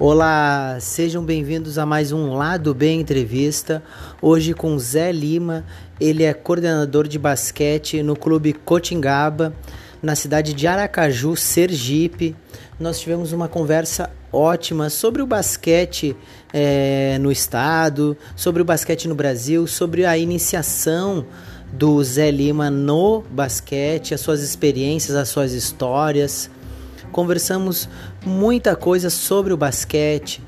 Olá, sejam bem-vindos a mais um Lado Bem Entrevista. Hoje com Zé Lima, ele é coordenador de basquete no Clube Cotingaba, na cidade de Aracaju, Sergipe. Nós tivemos uma conversa ótima sobre o basquete é, no estado, sobre o basquete no Brasil, sobre a iniciação do Zé Lima no basquete, as suas experiências, as suas histórias. Conversamos muita coisa sobre o basquete.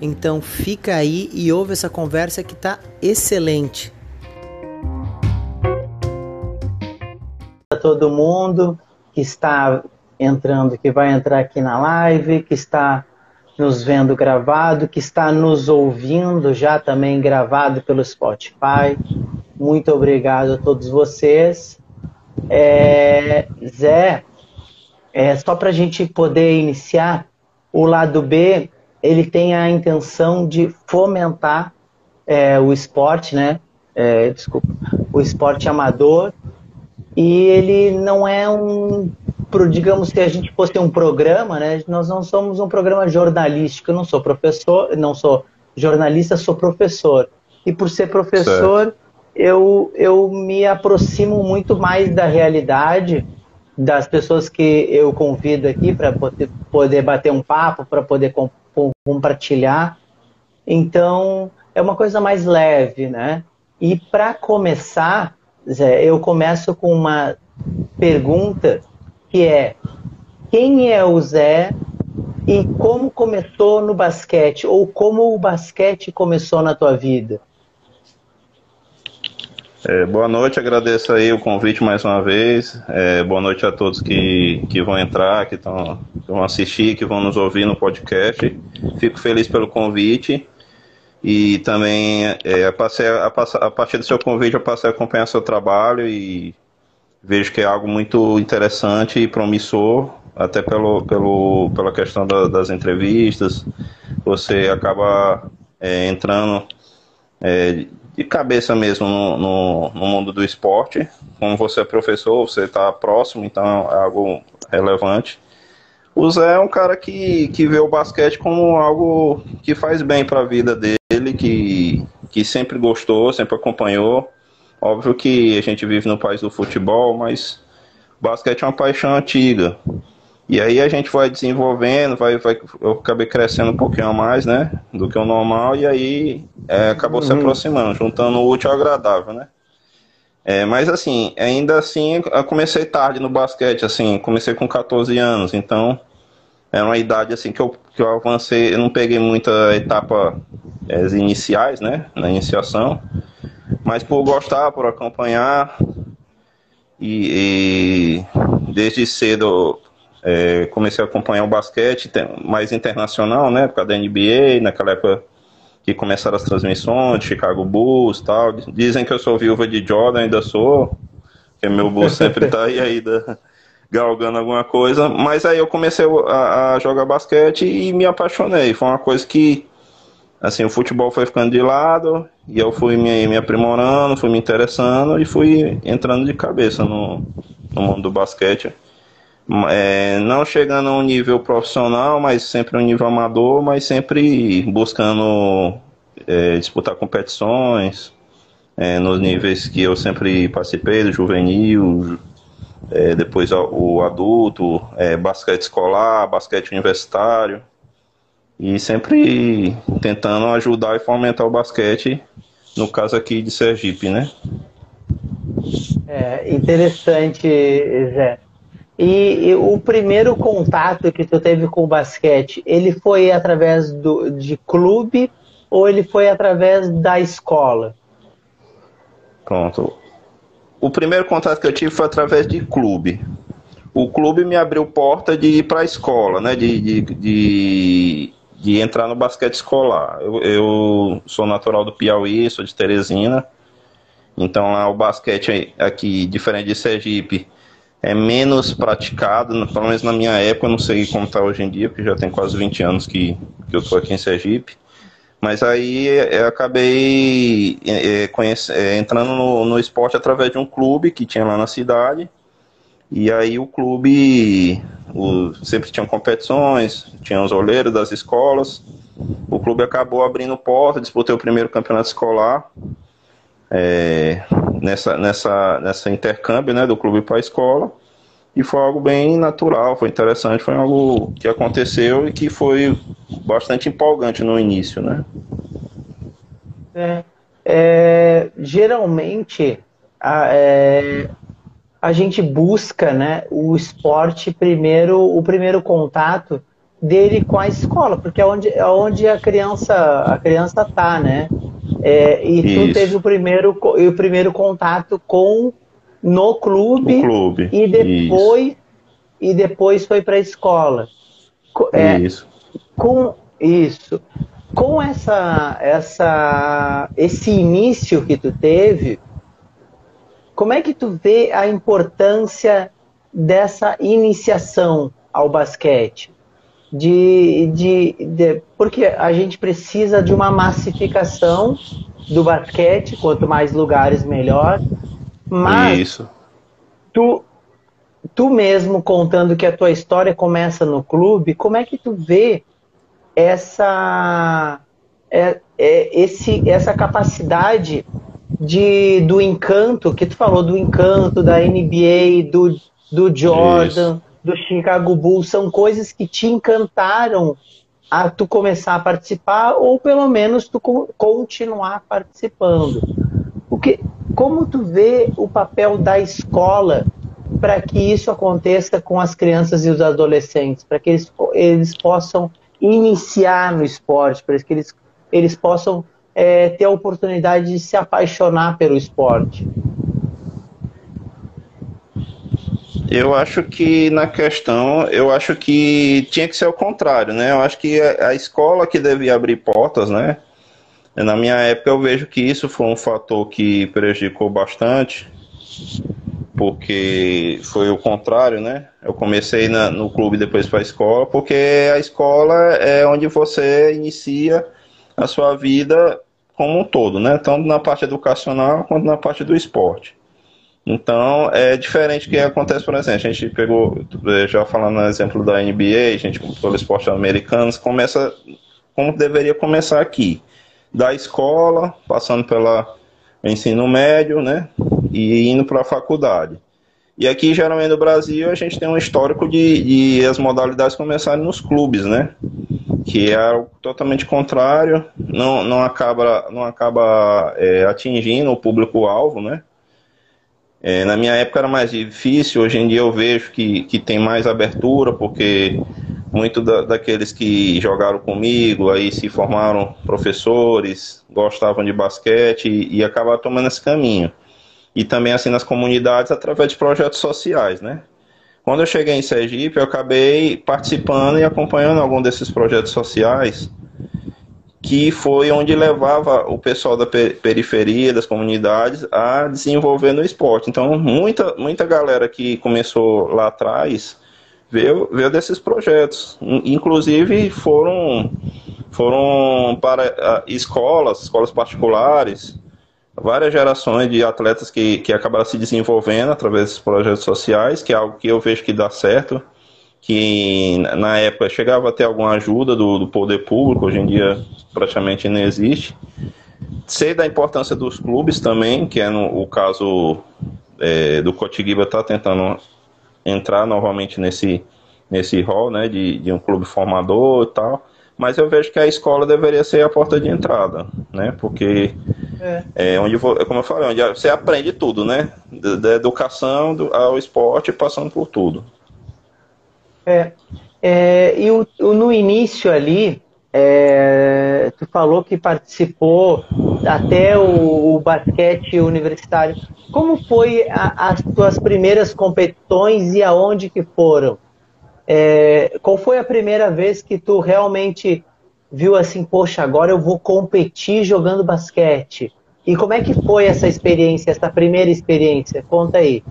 Então fica aí e ouve essa conversa que tá excelente. Todo mundo que está entrando, que vai entrar aqui na live, que está nos vendo gravado, que está nos ouvindo já também gravado pelo Spotify. Muito obrigado a todos vocês. É, Zé, é, só para a gente poder iniciar, o lado B ele tem a intenção de fomentar é, o esporte, né? É, desculpa, o esporte amador. E ele não é um, digamos que a gente fosse um programa, né? Nós não somos um programa jornalístico. Eu não sou professor, não sou jornalista, sou professor. E por ser professor, eu, eu me aproximo muito mais da realidade das pessoas que eu convido aqui para poder, poder bater um papo, para poder com, compartilhar. Então, é uma coisa mais leve, né? E para começar, Zé, eu começo com uma pergunta que é: quem é o Zé e como começou no basquete? Ou como o basquete começou na tua vida? É, boa noite, agradeço aí o convite mais uma vez. É, boa noite a todos que, que vão entrar, que, tão, que vão assistir, que vão nos ouvir no podcast. Fico feliz pelo convite. E também, é, passei a, a, partir do seu convite, eu passei a acompanhar seu trabalho e vejo que é algo muito interessante e promissor, até pelo, pelo, pela questão da, das entrevistas. Você acaba é, entrando é, de cabeça mesmo no, no, no, mundo do esporte. Como você é professor, você está próximo, então é algo relevante. O Zé é um cara que, que vê o basquete como algo que faz bem para a vida dele, que, que sempre gostou, sempre acompanhou. Óbvio que a gente vive no país do futebol, mas o basquete é uma paixão antiga. E aí a gente vai desenvolvendo, vai, vai, eu acabei crescendo um pouquinho a mais, né, do que o normal, e aí é, acabou uhum. se aproximando, juntando o útil ao agradável, né. É, mas assim, ainda assim, eu comecei tarde no basquete, assim, comecei com 14 anos, então é uma idade assim que eu, que eu avancei, eu não peguei muita etapa é, iniciais, né, na iniciação, mas por gostar, por acompanhar, e, e desde cedo é, comecei a acompanhar o basquete mais internacional, né? Por causa da NBA, naquela época que começaram as transmissões Chicago Bulls tal. Dizem que eu sou viúva de Jordan, ainda sou, porque meu Bulls sempre tá aí ainda galgando alguma coisa. Mas aí eu comecei a, a, jogar basquete e me apaixonei. Foi uma coisa que, assim, o futebol foi ficando de lado e eu fui me, me aprimorando, fui me interessando e fui entrando de cabeça no, no mundo do basquete é, não chegando a um nível profissional, mas sempre um nível amador, mas sempre buscando é, disputar competições é, nos níveis que eu sempre participei, do juvenil, é, depois o adulto, é, basquete escolar, basquete universitário, e sempre tentando ajudar e fomentar o basquete, no caso aqui de Sergipe, né? É interessante, Zé. E, e, o primeiro contato que tu teve com o basquete, ele foi através do, de clube ou ele foi através da escola? Pronto. O primeiro contato que eu tive foi através de clube. O clube me abriu porta de ir para a escola, né? De, de, de, de, entrar no basquete escolar. Eu, eu sou natural do Piauí, sou de Teresina. Então lá o basquete aqui, diferente de Sergipe, é menos praticado, pelo menos na minha época, não sei como está hoje em dia, porque já tem quase 20 anos que, que eu estou aqui em Sergipe, Mas aí eu acabei é, conhece, é, entrando no, no esporte através de um clube que tinha lá na cidade. E aí o clube o, sempre tinha competições, tinha os olheiros das escolas. O clube acabou abrindo porta, disputei o primeiro campeonato escolar. É, nessa, nessa, nessa intercâmbio né, do clube para a escola. E foi algo bem natural, foi interessante, foi algo que aconteceu e que foi bastante empolgante no início, né? É, é, geralmente a, é, a gente busca né, o esporte primeiro, o primeiro contato dele com a escola, porque é onde, é onde a criança a criança tá, né? É, e Isso. tu teve o primeiro, o primeiro contato com no clube, clube. e depois isso. e depois foi para a escola. É, isso. Com isso, com essa essa esse início que tu teve, como é que tu vê a importância dessa iniciação ao basquete? De, de, de, porque a gente precisa de uma massificação do basquete, quanto mais lugares melhor, mas Isso. Tu, tu mesmo contando que a tua história começa no clube, como é que tu vê essa é, é, esse, essa capacidade de, do encanto, que tu falou do encanto da NBA, do, do Jordan, Isso. do Chicago Bulls, são coisas que te encantaram a tu começar a participar ou pelo menos tu continuar participando. O que, como tu vê o papel da escola para que isso aconteça com as crianças e os adolescentes, para que eles, eles possam iniciar no esporte, para que eles, eles possam é, ter a oportunidade de se apaixonar pelo esporte? Eu acho que na questão, eu acho que tinha que ser o contrário, né? Eu acho que a escola que devia abrir portas, né? Na minha época eu vejo que isso foi um fator que prejudicou bastante, porque foi o contrário, né? Eu comecei na, no clube depois para a escola, porque a escola é onde você inicia a sua vida como um todo, né? Tanto na parte educacional quanto na parte do esporte. Então, é diferente que acontece, por exemplo, a gente pegou, já falando no exemplo da NBA, a gente, pelo esporte americano, começa como deveria começar aqui da escola, passando pelo ensino médio, né? E indo para a faculdade. E aqui, geralmente, no Brasil, a gente tem um histórico de, de as modalidades começarem nos clubes, né? Que é totalmente contrário, não, não acaba, não acaba é, atingindo o público-alvo, né? É, na minha época era mais difícil, hoje em dia eu vejo que, que tem mais abertura, porque muito da, daqueles que jogaram comigo, aí se formaram professores, gostavam de basquete e, e acabaram tomando esse caminho. E também assim nas comunidades através de projetos sociais, né? Quando eu cheguei em Sergipe, eu acabei participando e acompanhando algum desses projetos sociais, que foi onde levava o pessoal da periferia, das comunidades, a desenvolver no esporte. Então, muita, muita galera que começou lá atrás veio, veio desses projetos. Inclusive foram, foram para escolas, escolas particulares, várias gerações de atletas que, que acabaram se desenvolvendo através desses projetos sociais, que é algo que eu vejo que dá certo, que na época chegava a ter alguma ajuda do, do poder público, hoje em dia praticamente não existe. Sei da importância dos clubes também, que é no, o caso é, do Cotiguiba está tentando entrar novamente nesse, nesse rol né, de, de um clube formador e tal. Mas eu vejo que a escola deveria ser a porta de entrada, né? Porque é, é onde, como eu falei, onde você aprende tudo, né? Da, educação do, ao esporte, passando por tudo. É, é e o, no início ali, é, tu falou que participou até o, o basquete universitário. Como foi a, as tuas primeiras competições e aonde que foram? É, qual foi a primeira vez que tu realmente viu assim, poxa, agora eu vou competir jogando basquete? E como é que foi essa experiência, essa primeira experiência? Conta aí.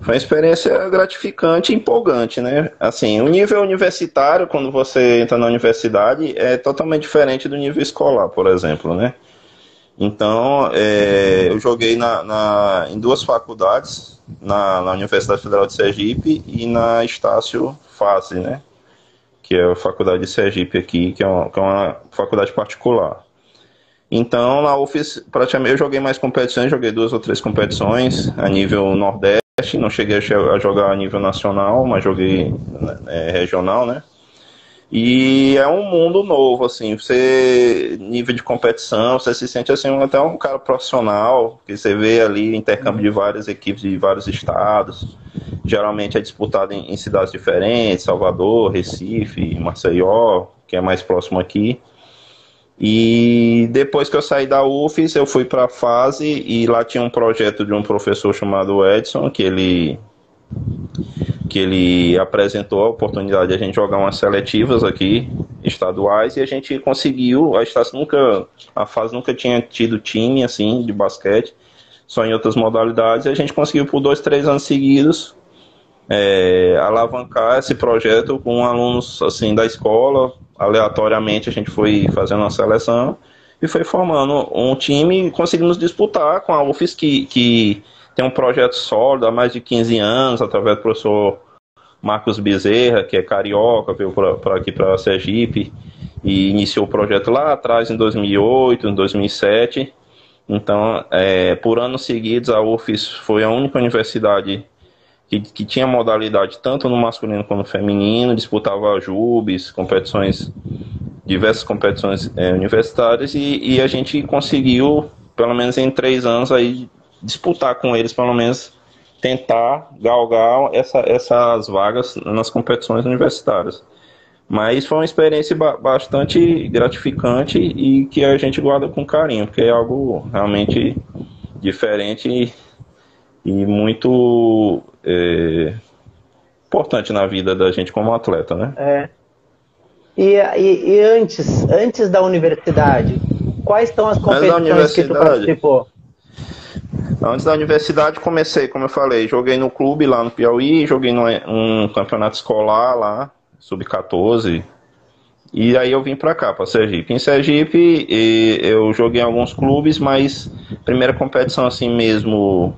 Foi uma experiência gratificante e empolgante, né? Assim, o nível universitário, quando você entra na universidade, é totalmente diferente do nível escolar, por exemplo, né? Então, é, eu joguei na, na, em duas faculdades, na, na, Universidade Federal de Sergipe e na Estácio Fase, né? Que é a faculdade de Sergipe aqui, que é uma, que é uma faculdade particular. Então, na UFES, praticamente, eu joguei mais competições, joguei duas ou três competições a nível Nordeste, não cheguei a jogar a nível nacional, mas joguei é, regional, né? E é um mundo novo, assim, você, nível de competição, você se sente assim, até um cara profissional, que você vê ali intercâmbio de várias equipes de vários estados, geralmente é disputado em, em cidades diferentes, Salvador, Recife, Maceió, que é mais próximo aqui. E depois que eu saí da UFES, eu fui para a fase e lá tinha um projeto de um professor chamado Edson, que ele que ele apresentou a oportunidade de a gente jogar umas seletivas aqui, estaduais, e a gente conseguiu, a Estácio nunca, a fase nunca tinha tido time, assim, de basquete, só em outras modalidades, e a gente conseguiu por dois, três anos seguidos é, alavancar esse projeto com alunos, assim, da escola, aleatoriamente a gente foi fazendo uma seleção, e foi formando um time e conseguimos disputar com a UFES que, que tem um projeto sólido há mais de 15 anos, através do professor Marcos Bezerra, que é carioca, veio para aqui para Sergipe e iniciou o projeto lá atrás, em 2008, em 2007. Então, é, por anos seguidos, a UFES foi a única universidade que, que tinha modalidade tanto no masculino quanto no feminino, disputava JUBs, competições, diversas competições é, universitárias, e, e a gente conseguiu, pelo menos em três anos, aí disputar com eles, pelo menos tentar galgar essa, essas vagas nas competições universitárias. Mas foi uma experiência bastante gratificante e que a gente guarda com carinho, porque é algo realmente diferente e muito é, importante na vida da gente como atleta, né? É. E, e, e antes, antes da universidade, quais são as competições que tu participou? Antes da universidade comecei, como eu falei, joguei no clube lá no Piauí, joguei num campeonato escolar lá, sub-14. E aí eu vim pra cá, pra Sergipe. Em Sergipe eu joguei em alguns clubes, mas primeira competição assim mesmo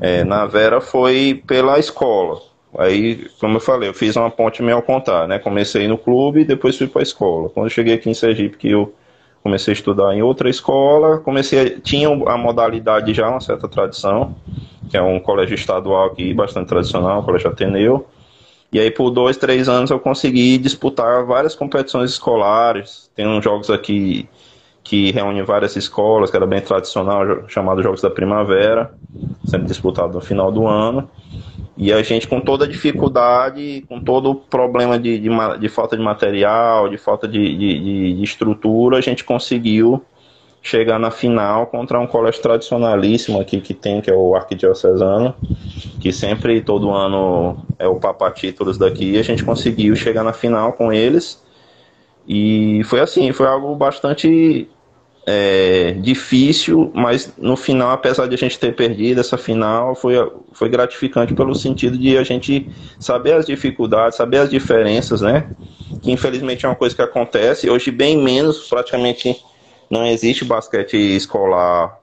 é, na Vera foi pela escola. Aí, como eu falei, eu fiz uma ponte meio ao contrário, né? Comecei no clube depois fui pra escola. Quando eu cheguei aqui em Sergipe, que eu comecei a estudar em outra escola, comecei tinha a modalidade já uma certa tradição, que é um colégio estadual aqui bastante tradicional, o colégio Ateneu. E aí por dois, três anos eu consegui disputar várias competições escolares. Tem uns jogos aqui que reúne várias escolas, que era bem tradicional, chamado Jogos da Primavera, sempre disputado no final do ano. E a gente, com toda a dificuldade, com todo o problema de, de, de falta de material, de falta de, de, de, estrutura, a gente conseguiu chegar na final contra um colégio tradicionalíssimo aqui que tem, que é o Arquidiocesano, que sempre, todo ano, é o Papa Títulos daqui, e a gente conseguiu chegar na final com eles. E foi assim, foi algo bastante é, difícil, mas no final, apesar de a gente ter perdido essa final, foi, foi gratificante pelo sentido de a gente saber as dificuldades, saber as diferenças, né? Que infelizmente é uma coisa que acontece. Hoje, bem menos, praticamente não existe basquete escolar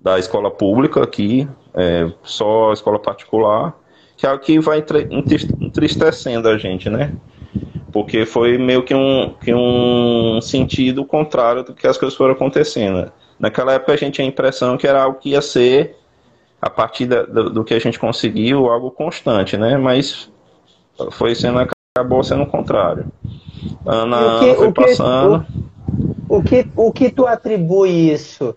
da escola pública aqui, é, só escola particular, que é o que vai entristecendo a gente, né? Porque foi meio que um, que um sentido contrário do que as coisas foram acontecendo. Naquela época a gente tinha a impressão que era algo que ia ser, a partir da, do, do, que a gente conseguiu, algo constante, né? Mas foi sendo, acabou sendo o contrário. Ana, que, foi o passando. o, o, que, o que tu atribui isso?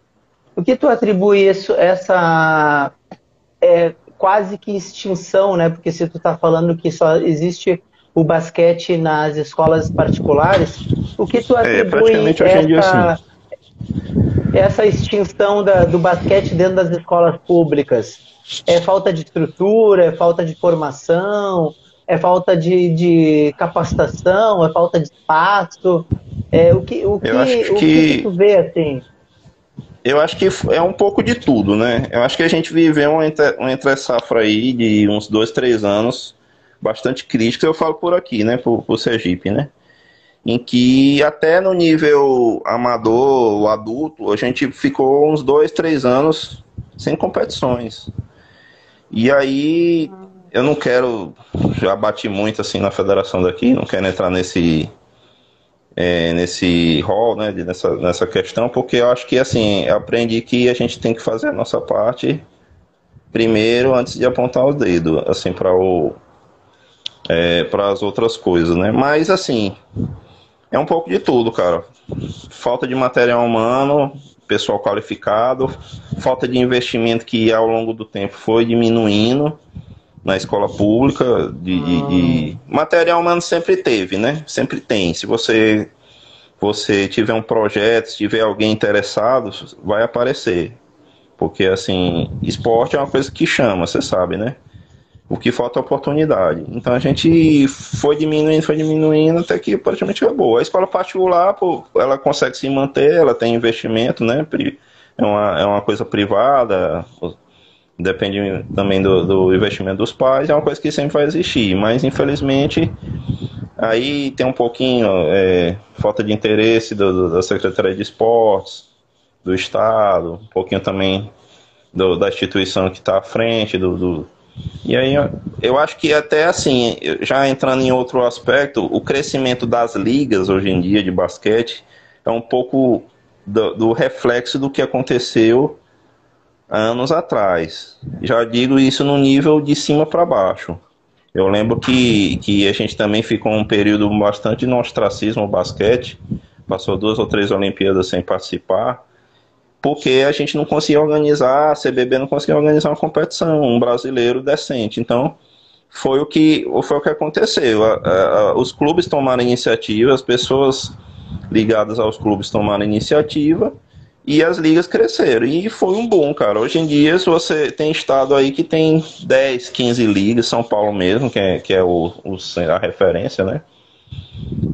O que tu atribui isso, essa é, quase que extinção, né? Porque se tu está falando que só existe o basquete nas escolas particulares, o que tu é, atribui é, essa, assim. essa extinção da, do basquete dentro das escolas públicas? É falta de estrutura, é falta de formação, é falta de, de capacitação, é falta de espaço? É, o que, o que, o que... que tu vê assim? eu acho que é um pouco de tudo, né? Eu acho que a gente viveu uma entre, uma entre safra aí de uns dois, três anos bastante críticos, eu falo por aqui, né? Por, por Sergipe, né? Em que até no nível amador, adulto, a gente ficou uns dois, três anos sem competições. E aí eu não quero, já bati muito assim na federação daqui, não quero entrar nesse é, nesse rol, né, nessa, nessa questão, porque eu acho que assim, aprendi que a gente tem que fazer a nossa parte primeiro antes de apontar o dedo, assim, para o é, para as outras coisas, né? Mas assim, é um pouco de tudo, cara. Falta de material humano, pessoal qualificado, falta de investimento que ao longo do tempo foi diminuindo na escola pública, de, de, de, material humano sempre teve, né? Sempre tem. Se você você tiver um projeto, se tiver alguém interessado, vai aparecer. Porque assim, esporte é uma coisa que chama, você sabe, né? O que falta é oportunidade. Então a gente foi diminuindo, foi diminuindo até que praticamente acabou. A escola particular, pô, ela consegue se manter, ela tem investimento, né? É uma, é uma coisa privada, depende também do, do investimento dos pais, é uma coisa que sempre vai existir, mas infelizmente aí tem um pouquinho é, falta de interesse do, do, da Secretaria de Esportes, do Estado, um pouquinho também do, da instituição que está à frente, do, do, e aí eu acho que até assim, já entrando em outro aspecto, o crescimento das ligas hoje em dia de basquete é um pouco do, do reflexo do que aconteceu anos atrás. Já digo isso no nível de cima para baixo. Eu lembro que, que a gente também ficou um período bastante no ostracismo no basquete, passou duas ou três Olimpíadas sem participar, porque a gente não conseguia organizar, a CBB não conseguia organizar uma competição, um brasileiro decente. Então, foi o que, foi o que aconteceu. A, a, os clubes tomaram iniciativa, as pessoas ligadas aos clubes tomaram iniciativa, e as ligas cresceram. E foi um boom, cara. Hoje em dia, se você tem estado aí que tem 10, 15 ligas, São Paulo mesmo, que é, que é o, o a referência, né?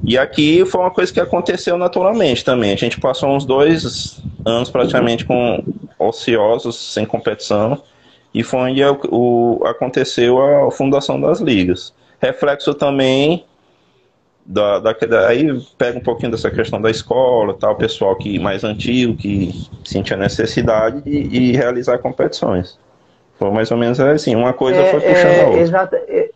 E aqui foi uma coisa que aconteceu naturalmente também. A gente passou uns dois anos praticamente com ociosos, sem competição, e foi onde o, aconteceu a fundação das ligas. Reflexo também da, da, aí pega um pouquinho dessa questão da escola, tal, pessoal que mais antigo, que sentia necessidade de, de realizar competições. Foi mais ou menos assim, uma coisa é, foi puxando é, a outra. Exata, é,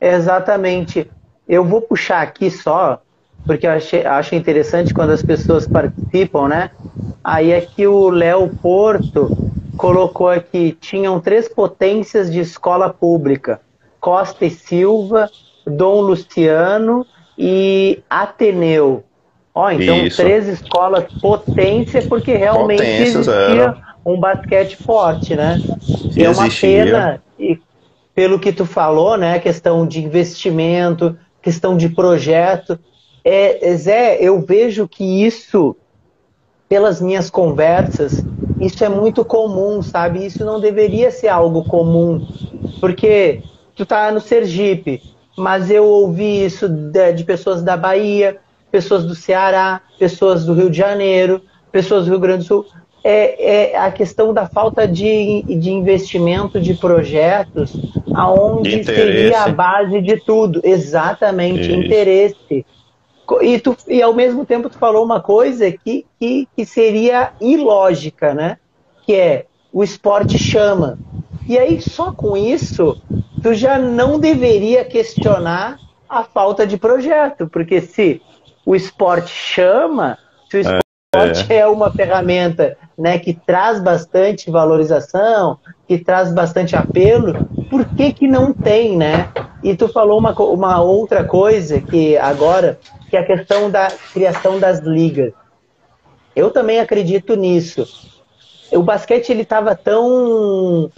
exatamente. Eu vou puxar aqui só, porque eu achei, acho interessante quando as pessoas participam, né? Aí é que o Léo Porto colocou aqui, tinham três potências de escola pública, Costa e Silva, Dom Luciano e Ateneu. Ó, então Isso. três escolas potência, porque realmente Potências, existia era. um basquete forte, né? E é uma pena, e pelo que tu falou, né? Questão de investimento, questão de projeto. É, Zé, eu vejo que isso, pelas minhas conversas, isso é muito comum, sabe? Isso não deveria ser algo comum, porque tu tá no Sergipe, mas eu ouvi isso de, de, pessoas da Bahia, pessoas do Ceará, pessoas do Rio de Janeiro, pessoas do Rio Grande do Sul. É, é a questão da falta de, de investimento de projetos, aonde de seria a base de tudo. Exatamente, isso. interesse. E, tu, e ao mesmo tempo tu falou uma coisa que, que, que seria ilógica, né? Que é o esporte chama. E aí, só com isso, tu já não deveria questionar a falta de projeto, porque se o esporte chama, se o é, esporte é, é uma ferramenta né, que traz bastante valorização, que traz bastante apelo, por que, que não tem, né? E tu falou uma, uma outra coisa que agora, que é a questão da criação das ligas. Eu também acredito nisso o basquete ele estava tão,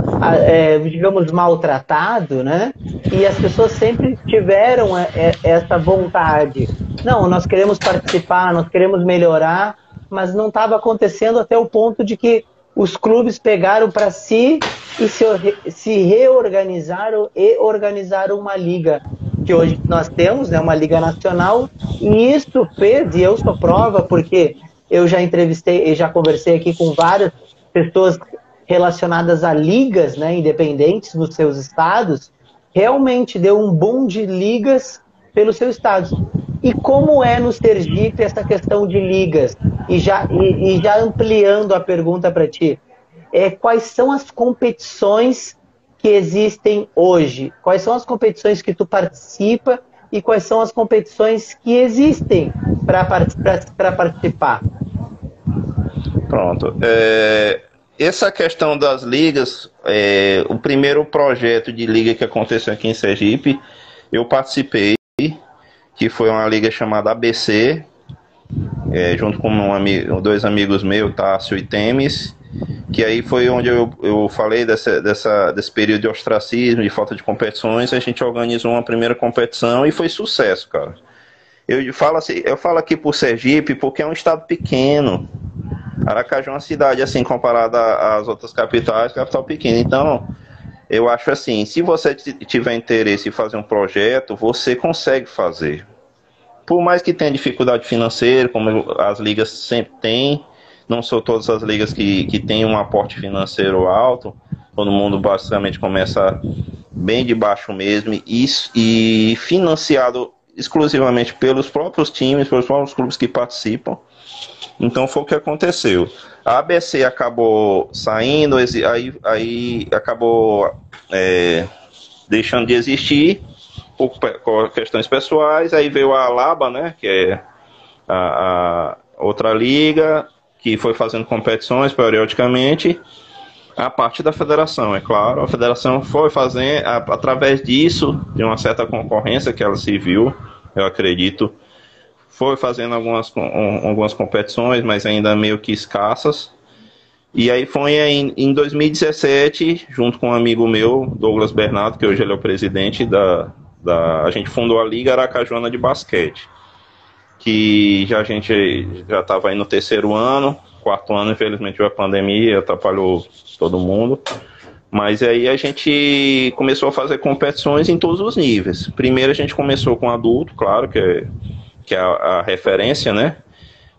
é, digamos, maltratado, né? E as pessoas sempre tiveram é, é, essa vontade. Não, nós queremos participar, nós queremos melhorar, mas não estava acontecendo até o ponto de que os clubes pegaram para si e se, se reorganizaram e organizaram uma liga que hoje nós temos, né, uma liga nacional, e isso fez, e eu sou prova, porque eu já entrevistei e já conversei aqui com várias pessoas relacionadas a ligas né, independentes dos seus estados, realmente deu um boom de ligas pelos seus estados. E como é no Sergipe essa questão de ligas? E já, e, e já ampliando a pergunta para ti, é, quais são as competições que existem hoje? Quais são as competições que tu participa e quais são as competições que existem para participar? Pronto. É, essa questão das ligas, é, o primeiro projeto de liga que aconteceu aqui em Sergipe, eu participei, que foi uma liga chamada ABC, é, junto com um dois amigos meus, Tássio e Temes, que aí foi onde eu, eu falei dessa, dessa, desse período de ostracismo, de falta de competições, a gente organizou uma primeira competição e foi sucesso, cara. Eu falo, assim, eu falo aqui por Sergipe porque é um estado pequeno. Aracaju é uma cidade, assim, comparada às outras capitais, capital pequena. Então, eu acho assim, se você tiver interesse em fazer um projeto, você consegue fazer. Por mais que tenha dificuldade financeira, como as ligas sempre têm, não são todas as ligas que, que têm um aporte financeiro alto, todo mundo basicamente começa bem de baixo mesmo e, e financiado exclusivamente pelos próprios times, pelos próprios clubes que participam. Então foi o que aconteceu. A ABC acabou saindo, aí, aí acabou é, deixando de existir por, questões pessoais. Aí veio a Alaba, né, que é a, a outra liga, que foi fazendo competições periodicamente. A parte da federação, é claro. A federação foi fazendo, através disso, de uma certa concorrência que ela se viu, eu acredito, foi fazendo algumas, algumas competições, mas ainda meio que escassas. E aí foi em, em 2017, junto com um amigo meu, Douglas Bernardo, que hoje ele é o presidente da, da. A gente fundou a Liga Aracajona de Basquete que já a gente já estava aí no terceiro ano, quarto ano, infelizmente a pandemia atrapalhou todo mundo. Mas aí a gente começou a fazer competições em todos os níveis. Primeiro a gente começou com adulto, claro, que é, que é a, a referência, né?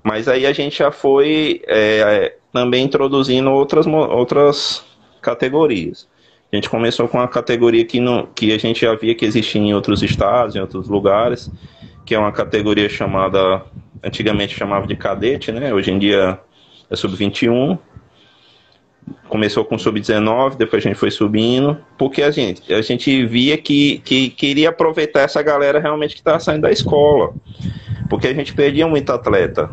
Mas aí a gente já foi é, também introduzindo outras, outras categorias. A gente começou com a categoria que, não, que a gente já via que existia em outros estados, em outros lugares, que é uma categoria chamada, antigamente chamava de cadete, né? Hoje em dia é sub-21. Começou com sub-19, depois a gente foi subindo, porque a gente, a gente via que, que queria aproveitar essa galera realmente que estava saindo da escola. Porque a gente perdia muito atleta.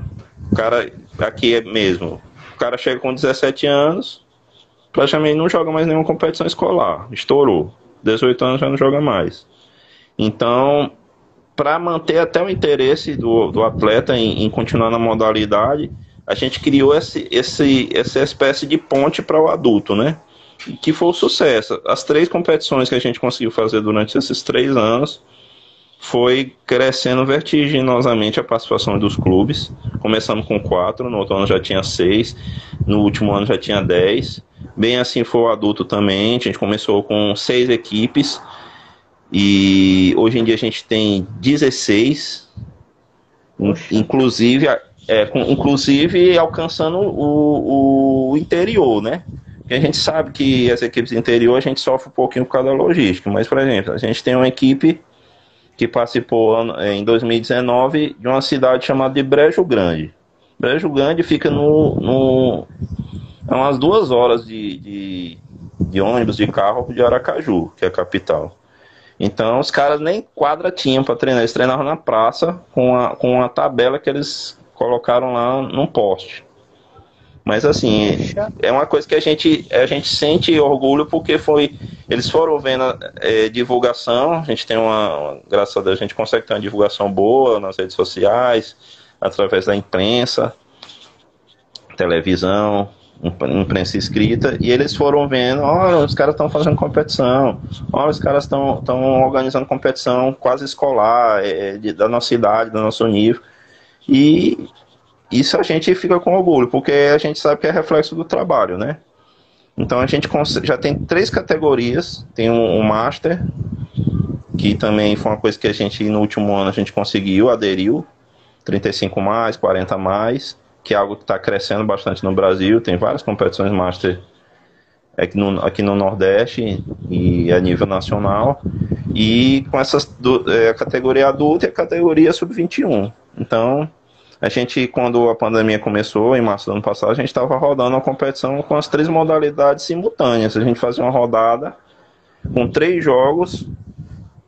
O cara, aqui é mesmo, o cara chega com 17 anos, praticamente não joga mais nenhuma competição escolar. Estourou. 18 anos já não joga mais. Então, para manter até o interesse do, do atleta em, em, continuar na modalidade, a gente criou esse, esse, essa espécie de ponte para o adulto, né? Que foi o um sucesso. As três competições que a gente conseguiu fazer durante esses três anos foi crescendo vertiginosamente a participação dos clubes. Começamos com quatro, no outro ano já tinha seis, no último ano já tinha dez. Bem assim foi o adulto também. A gente começou com seis equipes e hoje em dia a gente tem 16, inclusive, é, com, inclusive alcançando o, o interior, né? Porque a gente sabe que as equipes interior a gente sofre um pouquinho por causa da logística, mas, por exemplo, a gente tem uma equipe que participou em 2019 de uma cidade chamada de Brejo Grande. Brejo Grande fica no, no é umas duas horas de, de, de ônibus, de carro de Aracaju, que é a capital. Então os caras nem quadra tinham para treinar, eles treinavam na praça com a, com a tabela que eles colocaram lá num poste. Mas assim, é uma coisa que a gente, a gente sente orgulho porque foi. Eles foram vendo é, divulgação, a gente tem uma, uma. Graças a Deus, a gente consegue ter uma divulgação boa nas redes sociais, através da imprensa, televisão, imprensa escrita, e eles foram vendo, olha, os caras estão fazendo competição, olha, os caras estão organizando competição quase escolar, é, de, da nossa idade, do nosso nível. E isso a gente fica com orgulho, porque a gente sabe que é reflexo do trabalho, né? Então a gente já tem três categorias, tem um, um Master, que também foi uma coisa que a gente no último ano a gente conseguiu, aderiu, 35 mais, 40 mais, que é algo que está crescendo bastante no Brasil. Tem várias competições Master aqui no, aqui no Nordeste e a nível nacional. E com essas do, é, a categoria adulta e a categoria sub-21. Então, a gente, quando a pandemia começou, em março do ano passado, a gente estava rodando uma competição com as três modalidades simultâneas. A gente fazia uma rodada com três jogos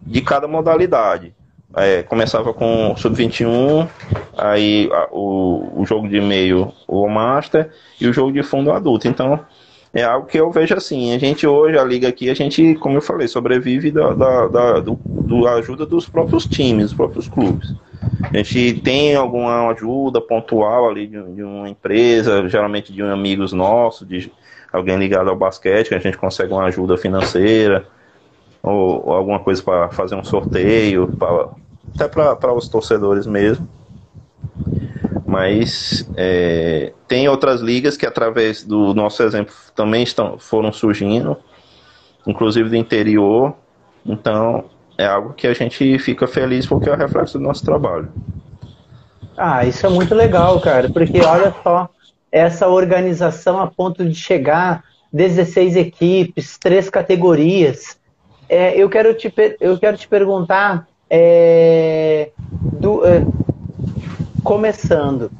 de cada modalidade. É, começava com o Sub-21, aí a, o, o jogo de meio, o Master, e o jogo de fundo adulto. Então, é algo que eu vejo assim. A gente hoje, a liga aqui, a gente, como eu falei, sobrevive da, da, da do, do ajuda dos próprios times, dos próprios clubes. A gente tem alguma ajuda pontual ali de, de uma empresa, geralmente de um amigos nossos, de alguém ligado ao basquete, que a gente consegue uma ajuda financeira, ou, ou alguma coisa para fazer um sorteio, pra, até para os torcedores mesmo. Mas é, tem outras ligas que, através do nosso exemplo, também estão, foram surgindo, inclusive do interior. Então, é algo que a gente fica feliz porque é o reflexo do nosso trabalho. Ah, isso é muito legal, cara, porque olha só, essa organização a ponto de chegar 16 equipes, três categorias. É, eu, quero te, eu quero te perguntar, é, do, é, começando,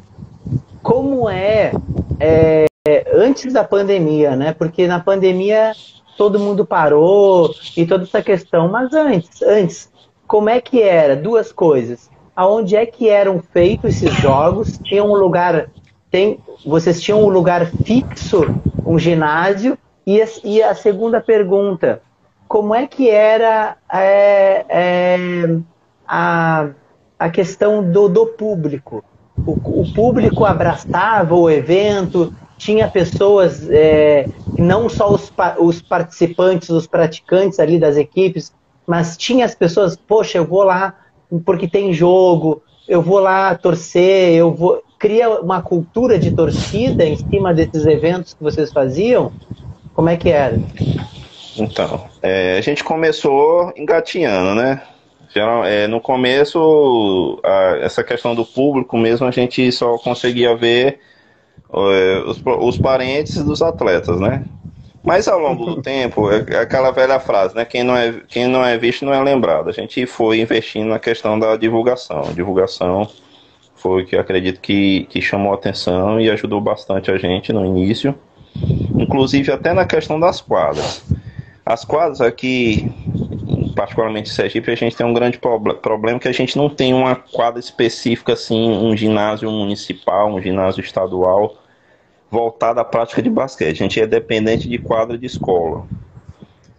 como é, é, antes da pandemia, né? Porque na pandemia todo mundo parou e toda essa questão, mas antes, antes, como é que era? Duas coisas. Aonde é que eram feitos esses jogos? Tinha um lugar, tem, vocês tinham um lugar fixo, um ginásio? E a, e a segunda pergunta, como é que era é, é, a a questão do, do público. O, o, público abraçava o evento, tinha pessoas, é, não só os, os participantes, os praticantes ali das equipes, mas tinha as pessoas, poxa, eu vou lá porque tem jogo, eu vou lá torcer, eu vou. Cria uma cultura de torcida em cima desses eventos que vocês faziam? Como é que era? Então, é, a gente começou engatinhando, né? Geral, é, no começo, a, essa questão do público mesmo, a gente só conseguia ver é, os, os parentes dos atletas, né? Mas ao longo do tempo, é, é aquela velha frase, né? Quem não, é, quem não é visto não é lembrado. A gente foi investindo na questão da divulgação. A divulgação foi o que acredito que, que chamou atenção e ajudou bastante a gente no início. Inclusive até na questão das quadras. As quadras aqui particularmente Sergipe, a gente tem um grande problema que a gente não tem uma quadra específica, assim, um ginásio municipal, um ginásio estadual voltado à prática de basquete. A gente é dependente de quadra de escola.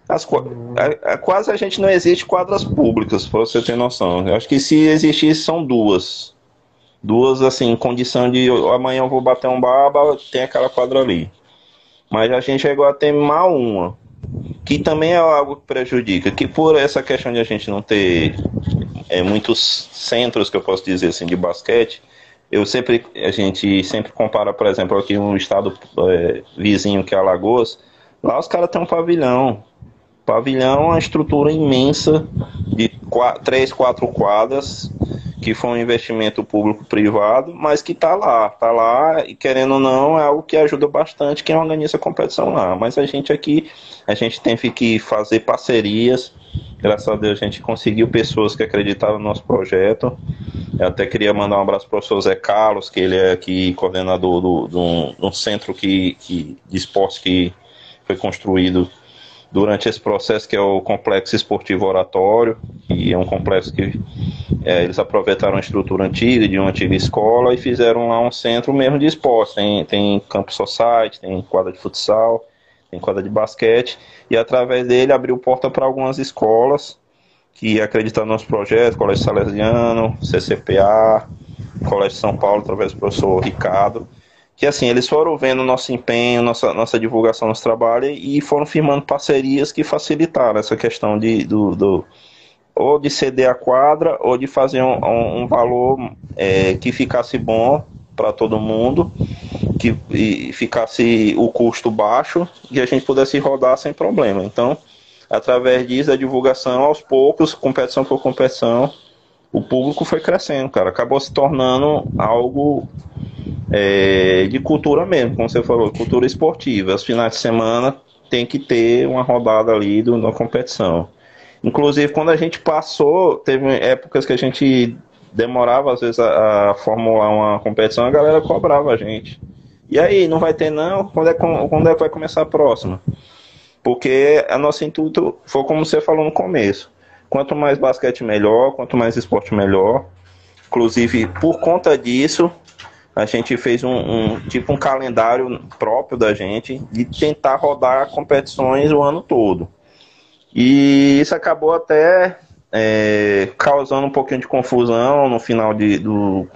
As, a, a, quase a gente não existe quadras públicas, para você ter noção. Eu acho que se existisse são duas. Duas, assim, em condição de amanhã eu vou bater um baba, tem aquela quadra ali. Mas a gente chegou a ter mal uma que também é algo que prejudica, que por essa questão de a gente não ter é, muitos centros, que eu posso dizer assim, de basquete, eu sempre, a gente sempre compara, por exemplo, aqui um estado é, vizinho que é Alagoas, lá os caras têm um pavilhão, pavilhão é uma estrutura imensa de quatro, três, quatro quadras, que foi um investimento público-privado, mas que está lá, está lá e querendo ou não é algo que ajuda bastante quem organiza a competição lá. Mas a gente aqui, a gente teve que fazer parcerias. Graças a Deus a gente conseguiu pessoas que acreditavam no nosso projeto. Eu até queria mandar um abraço para o professor Zé Carlos, que ele é aqui coordenador do, do, um centro que, que, de esportes que foi construído durante esse processo, que é o Complexo Esportivo Oratório, que é um complexo que é, eles aproveitaram a estrutura antiga, de uma antiga escola, e fizeram lá um centro mesmo de esporte. Tem, tem campo society, tem quadra de futsal, tem quadra de basquete, e através dele abriu porta para algumas escolas que acreditaram no nosso projeto, Colégio Salesiano, CCPA, Colégio São Paulo, através do professor Ricardo, que assim, eles foram vendo nosso empenho, nossa, nossa divulgação, nosso trabalho e foram firmando parcerias que facilitaram essa questão de, do, do ou de ceder a quadra ou de fazer um, um, um valor é, que ficasse bom para todo mundo, que ficasse o custo baixo e a gente pudesse rodar sem problema. Então, através disso, a divulgação aos poucos, competição por competição, o público foi crescendo, cara. Acabou se tornando algo é, de cultura mesmo, como você falou, cultura esportiva. Os finais de semana tem que ter uma rodada ali do, na competição. Inclusive, quando a gente passou, teve épocas que a gente demorava às vezes a, a formular uma competição, a galera cobrava a gente. E aí, não vai ter não? Quando é, quando é que vai começar a próxima? Porque a nosso intuito foi como você falou no começo. Quanto mais basquete melhor, quanto mais esporte melhor. Inclusive, por conta disso, a gente fez um, um, tipo um calendário próprio da gente de tentar rodar competições o ano todo. E isso acabou até é, causando um pouquinho de confusão no final de, do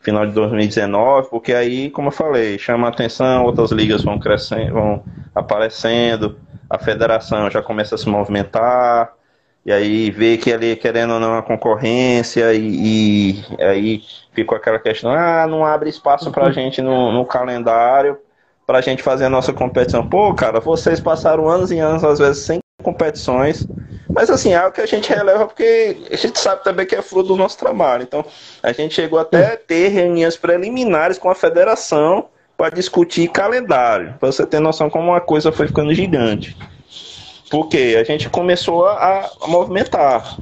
final de 2019, porque aí, como eu falei, chama atenção, outras ligas vão crescendo, vão aparecendo, a federação já começa a se movimentar, e aí vê que ali, querendo ou não, a concorrência, e, e aí ficou aquela questão, ah, não abre espaço pra uhum. gente no, no calendário, pra gente fazer a nossa competição. Pô, cara, vocês passaram anos e anos, às vezes, sem competições, mas assim, é algo que a gente releva porque a gente sabe também que é fruto do nosso trabalho. Então, a gente chegou até a ter reuniões preliminares com a federação para discutir calendário, para você ter noção como uma coisa foi ficando gigante. Porque a gente começou a, a movimentar.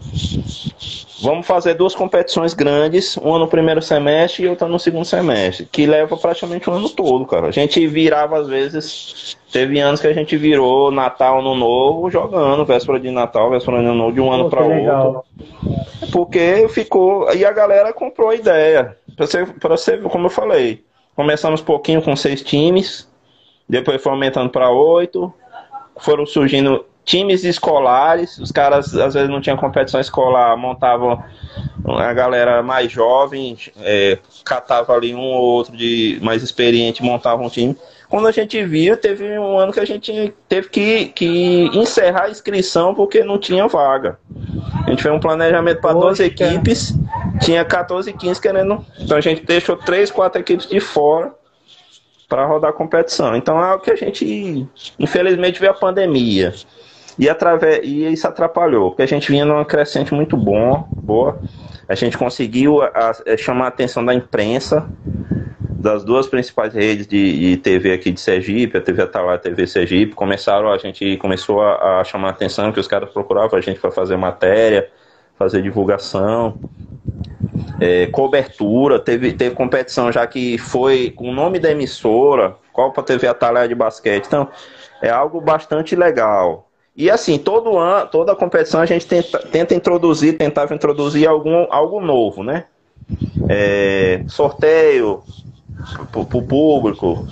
Vamos fazer duas competições grandes, uma no primeiro semestre e outra no segundo semestre, que leva praticamente o ano todo, cara. A gente virava às vezes, teve anos que a gente virou Natal, Ano Novo, jogando, véspera de Natal, véspera de Ano Novo, de um ano para outro. Porque ficou, e a galera comprou a ideia. Pra você, pra você, como eu falei, começamos pouquinho com seis times, depois foi aumentando para oito, foram surgindo times escolares, os caras às vezes não tinham competição escolar, montavam a galera mais jovem, é, catava ali um ou outro de mais experiente, montava um time. Quando a gente viu, teve um ano que a gente teve que, que encerrar a inscrição porque não tinha vaga. A gente fez um planejamento para 12 equipes, tinha 14 15 querendo. Então a gente deixou 3, 4 equipes de fora para rodar a competição. Então é o que a gente, infelizmente, veio a pandemia. E, através, e isso atrapalhou, porque a gente vinha numa crescente muito bom, boa. A gente conseguiu a, a, é, chamar a atenção da imprensa, das duas principais redes de, de, TV aqui de Sergipe, a TV Atalá e a TV Sergipe, começaram, a gente começou a, a, chamar a atenção que os caras procuravam a gente para fazer matéria, fazer divulgação, é, cobertura, teve, teve competição já que foi com o nome da emissora, Copa TV Atalá de basquete, então é algo bastante legal. E assim, todo ano, toda a competição a gente tenta, tenta introduzir, tentava introduzir algum, algo novo, né? É, sorteio para o público.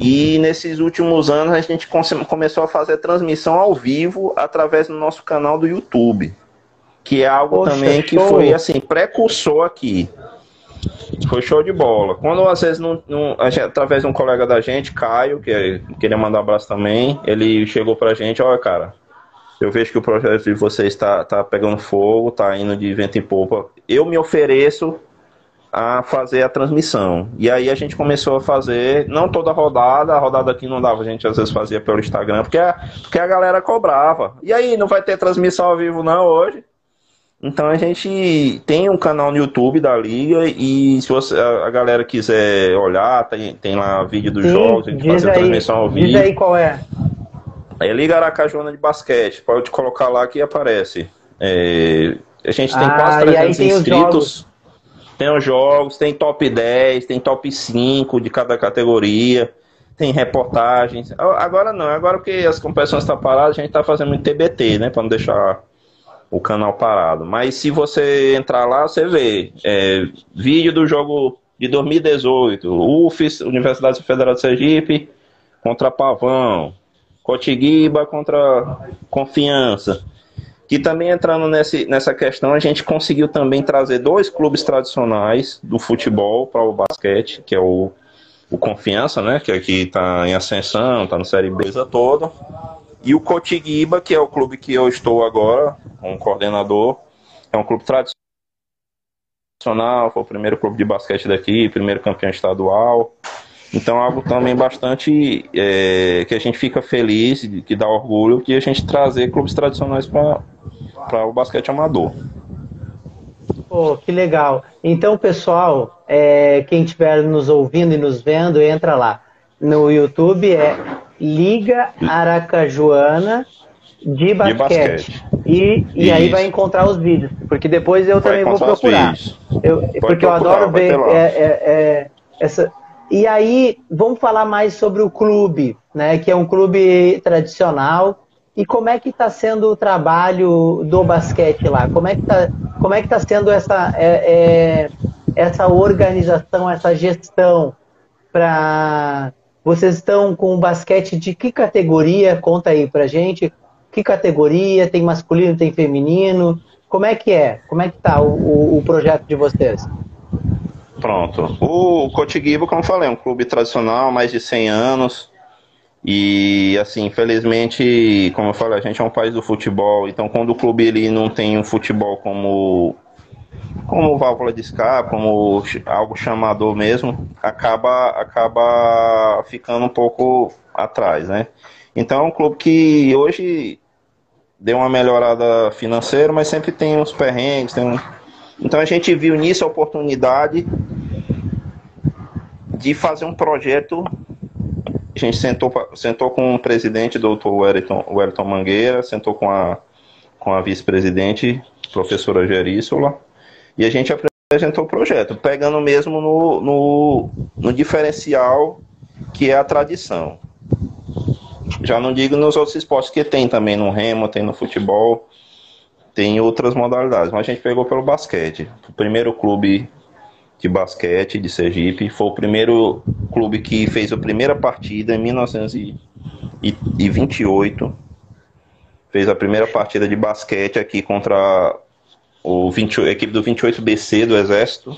E nesses últimos anos a gente começou a fazer transmissão ao vivo através do nosso canal do YouTube. Que é algo Poxa, também que show. foi assim, precursor aqui. Foi show de bola. Quando às vezes, não, não gente, através de um colega da gente, Caio, que queria mandar um abraço também, ele chegou pra gente, olha, cara, eu vejo que o projeto de vocês está tá pegando fogo, está indo de vento em popa. Eu me ofereço a fazer a transmissão. E aí a gente começou a fazer, não toda rodada, a rodada aqui não dava, a gente às vezes fazia pelo Instagram, porque a, porque a galera cobrava. E aí, não vai ter transmissão ao vivo não hoje? Então a gente tem um canal no YouTube da Liga e se você, a, galera quiser olhar, tem, tem lá vídeo dos Sim, jogos, a gente faz a transmissão ao vivo. Diz aí qual é. É Liga Aracajona de Basquete, pode colocar lá que aparece. É, a gente tem ah, quase 300 inscritos. Tem os jogos, tem top 10, tem top 5 de cada categoria, tem reportagens. Agora não, agora que as competições estão paradas, a gente está fazendo muito TBT, né? Para não deixar o canal parado. Mas se você entrar lá, você vê é, vídeo do jogo de 2018, UFES, Universidade Federal de Sergipe, contra Pavão, Cotiguiba contra Confiança. Que também entrando nesse, nessa questão, a gente conseguiu também trazer dois clubes tradicionais do futebol para o basquete, que é o, o Confiança, né? Que aqui está em ascensão, está no Série B toda e o Cotiguiba, que é o clube que eu estou agora, como coordenador, é um clube tradicional, foi o primeiro clube de basquete daqui, primeiro campeão estadual. Então, algo também bastante é, que a gente fica feliz, que dá orgulho, que a gente trazer clubes tradicionais para o basquete amador. Pô, que legal. Então, pessoal, é, quem estiver nos ouvindo e nos vendo, entra lá. No YouTube é Liga Aracajuana de basquete. De basquete. E, e aí vai encontrar os vídeos. Porque depois eu vai também vou procurar. Eu, porque procurar, eu adoro ver é, é, é, essa. E aí, vamos falar mais sobre o clube, né? Que é um clube tradicional. E como é que está sendo o trabalho do basquete lá? Como é que está como é que tá sendo essa, é, é, essa organização, essa gestão para vocês estão com basquete de que categoria? Conta aí pra gente. Que categoria? Tem masculino, tem feminino? Como é que é? Como é que tá o, o, o projeto de vocês? Pronto. O Cotiguibo, como eu falei, é um clube tradicional, mais de 100 anos. E, assim, infelizmente, como eu falei, a gente é um país do futebol. Então, quando o clube ele não tem um futebol como como válvula de escape, como algo chamador mesmo, acaba, acaba ficando um pouco atrás, né? Então é um clube que hoje deu uma melhorada financeira, mas sempre tem uns perrengues. Tem um... Então a gente viu nisso a oportunidade de fazer um projeto. A gente sentou, sentou com o presidente, doutor Wellington, Wellington Mangueira, sentou com a, com a vice-presidente, professora Geríssola, e a gente apresentou o projeto, pegando mesmo no, no, no diferencial que é a tradição. Já não digo nos outros esportes que tem também no remo, tem no futebol, tem outras modalidades, mas a gente pegou pelo basquete. O primeiro clube de basquete de Sergipe, foi o primeiro clube que fez a primeira partida em 1928. Fez a primeira partida de basquete aqui contra o 20, a equipe do 28BC do Exército.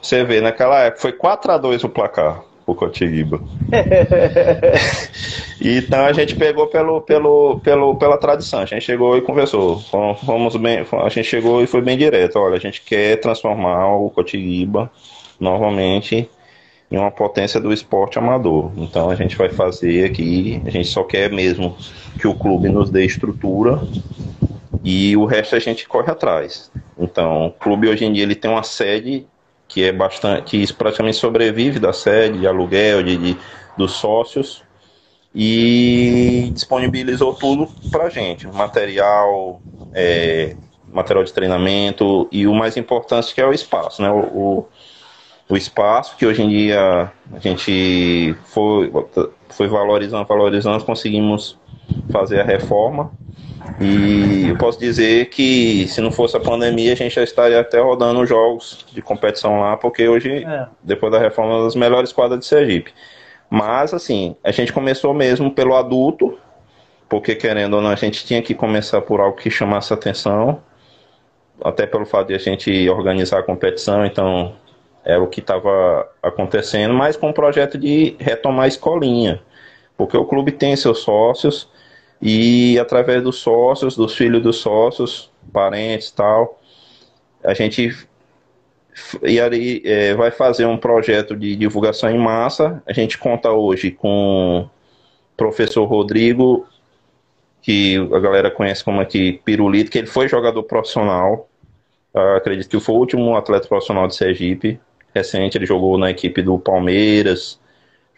Você vê, naquela época foi 4 a 2 o placar o Cotiguiba. então a gente pegou pelo, pelo, pelo, pela tradição, a gente chegou e conversou. Fomos bem, a gente chegou e foi bem direto. Olha, a gente quer transformar o Cotiguiba novamente em uma potência do esporte amador. Então a gente vai fazer aqui, a gente só quer mesmo que o clube nos dê estrutura e o resto a gente corre atrás. Então, o clube hoje em dia ele tem uma sede que é bastante, que praticamente sobrevive da sede, de aluguel, de, de dos sócios e disponibilizou tudo para gente, material, é, material de treinamento e o mais importante que é o espaço, né? O, o, o espaço que hoje em dia a gente foi, foi valorizando, valorizando, conseguimos fazer a reforma e eu posso dizer que se não fosse a pandemia, a gente já estaria até rodando jogos de competição lá, porque hoje, é. depois da reforma, é das melhores quadras de Sergipe. Mas, assim, a gente começou mesmo pelo adulto, porque querendo ou não, a gente tinha que começar por algo que chamasse atenção, até pelo fato de a gente organizar a competição, então era o que estava acontecendo, mas com o projeto de retomar a escolinha, porque o clube tem seus sócios e através dos sócios, dos filhos dos sócios, parentes tal, a gente e é, vai fazer um projeto de divulgação em massa. A gente conta hoje com o professor Rodrigo, que a galera conhece como aqui Pirulito, que ele foi jogador profissional. Eu acredito que foi o último atleta profissional de Sergipe. Recente, ele jogou na equipe do Palmeiras,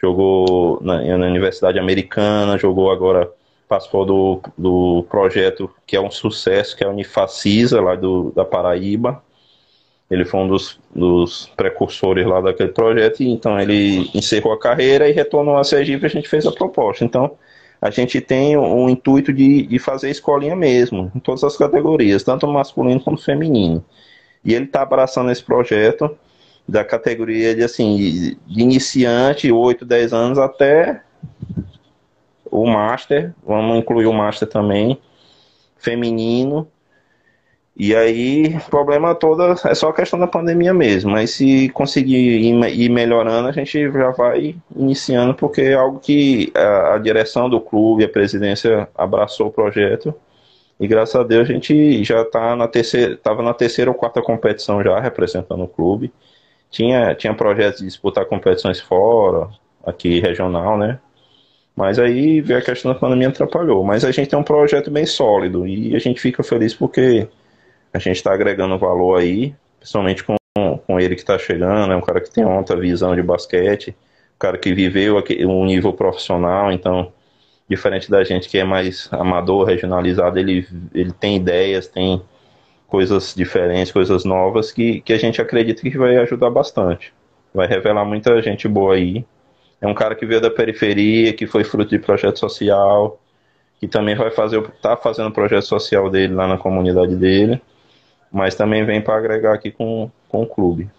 jogou na, na Universidade Americana, jogou agora participou do, do projeto que é um sucesso, que é a Unifacisa, lá do, da Paraíba. Ele foi um dos, dos precursores lá daquele projeto, e então ele encerrou a carreira e retornou a Sergipe e a gente fez a proposta. Então, a gente tem o, o intuito de, de fazer escolinha mesmo, em todas as categorias, tanto masculino quanto feminino. E ele está abraçando esse projeto da categoria de, assim, de iniciante, 8, 10 anos, até o Master, vamos incluir o Master também, feminino. E aí, o problema todo é só a questão da pandemia mesmo. Mas se conseguir ir melhorando, a gente já vai iniciando, porque é algo que a, direção do clube, a presidência abraçou o projeto. E graças a Deus a gente já está na terceira, estava na terceira ou quarta competição já representando o clube. Tinha, tinha projetos de disputar competições fora, aqui regional, né? Mas aí veio a questão da pandemia atrapalhou. Mas a gente tem um projeto bem sólido e a gente fica feliz porque a gente está agregando valor aí, principalmente com, com ele que está chegando, é um cara que tem alta visão de basquete, um cara que viveu aqui, um nível profissional, então, diferente da gente que é mais amador, regionalizado, ele, ele tem ideias, tem coisas diferentes, coisas novas que, que a gente acredita que vai ajudar bastante. Vai revelar muita gente boa aí. É um cara que veio da periferia, que foi fruto de projeto social, que também vai fazer, tá fazendo o projeto social dele lá na comunidade dele, mas também vem para agregar aqui com, com o clube.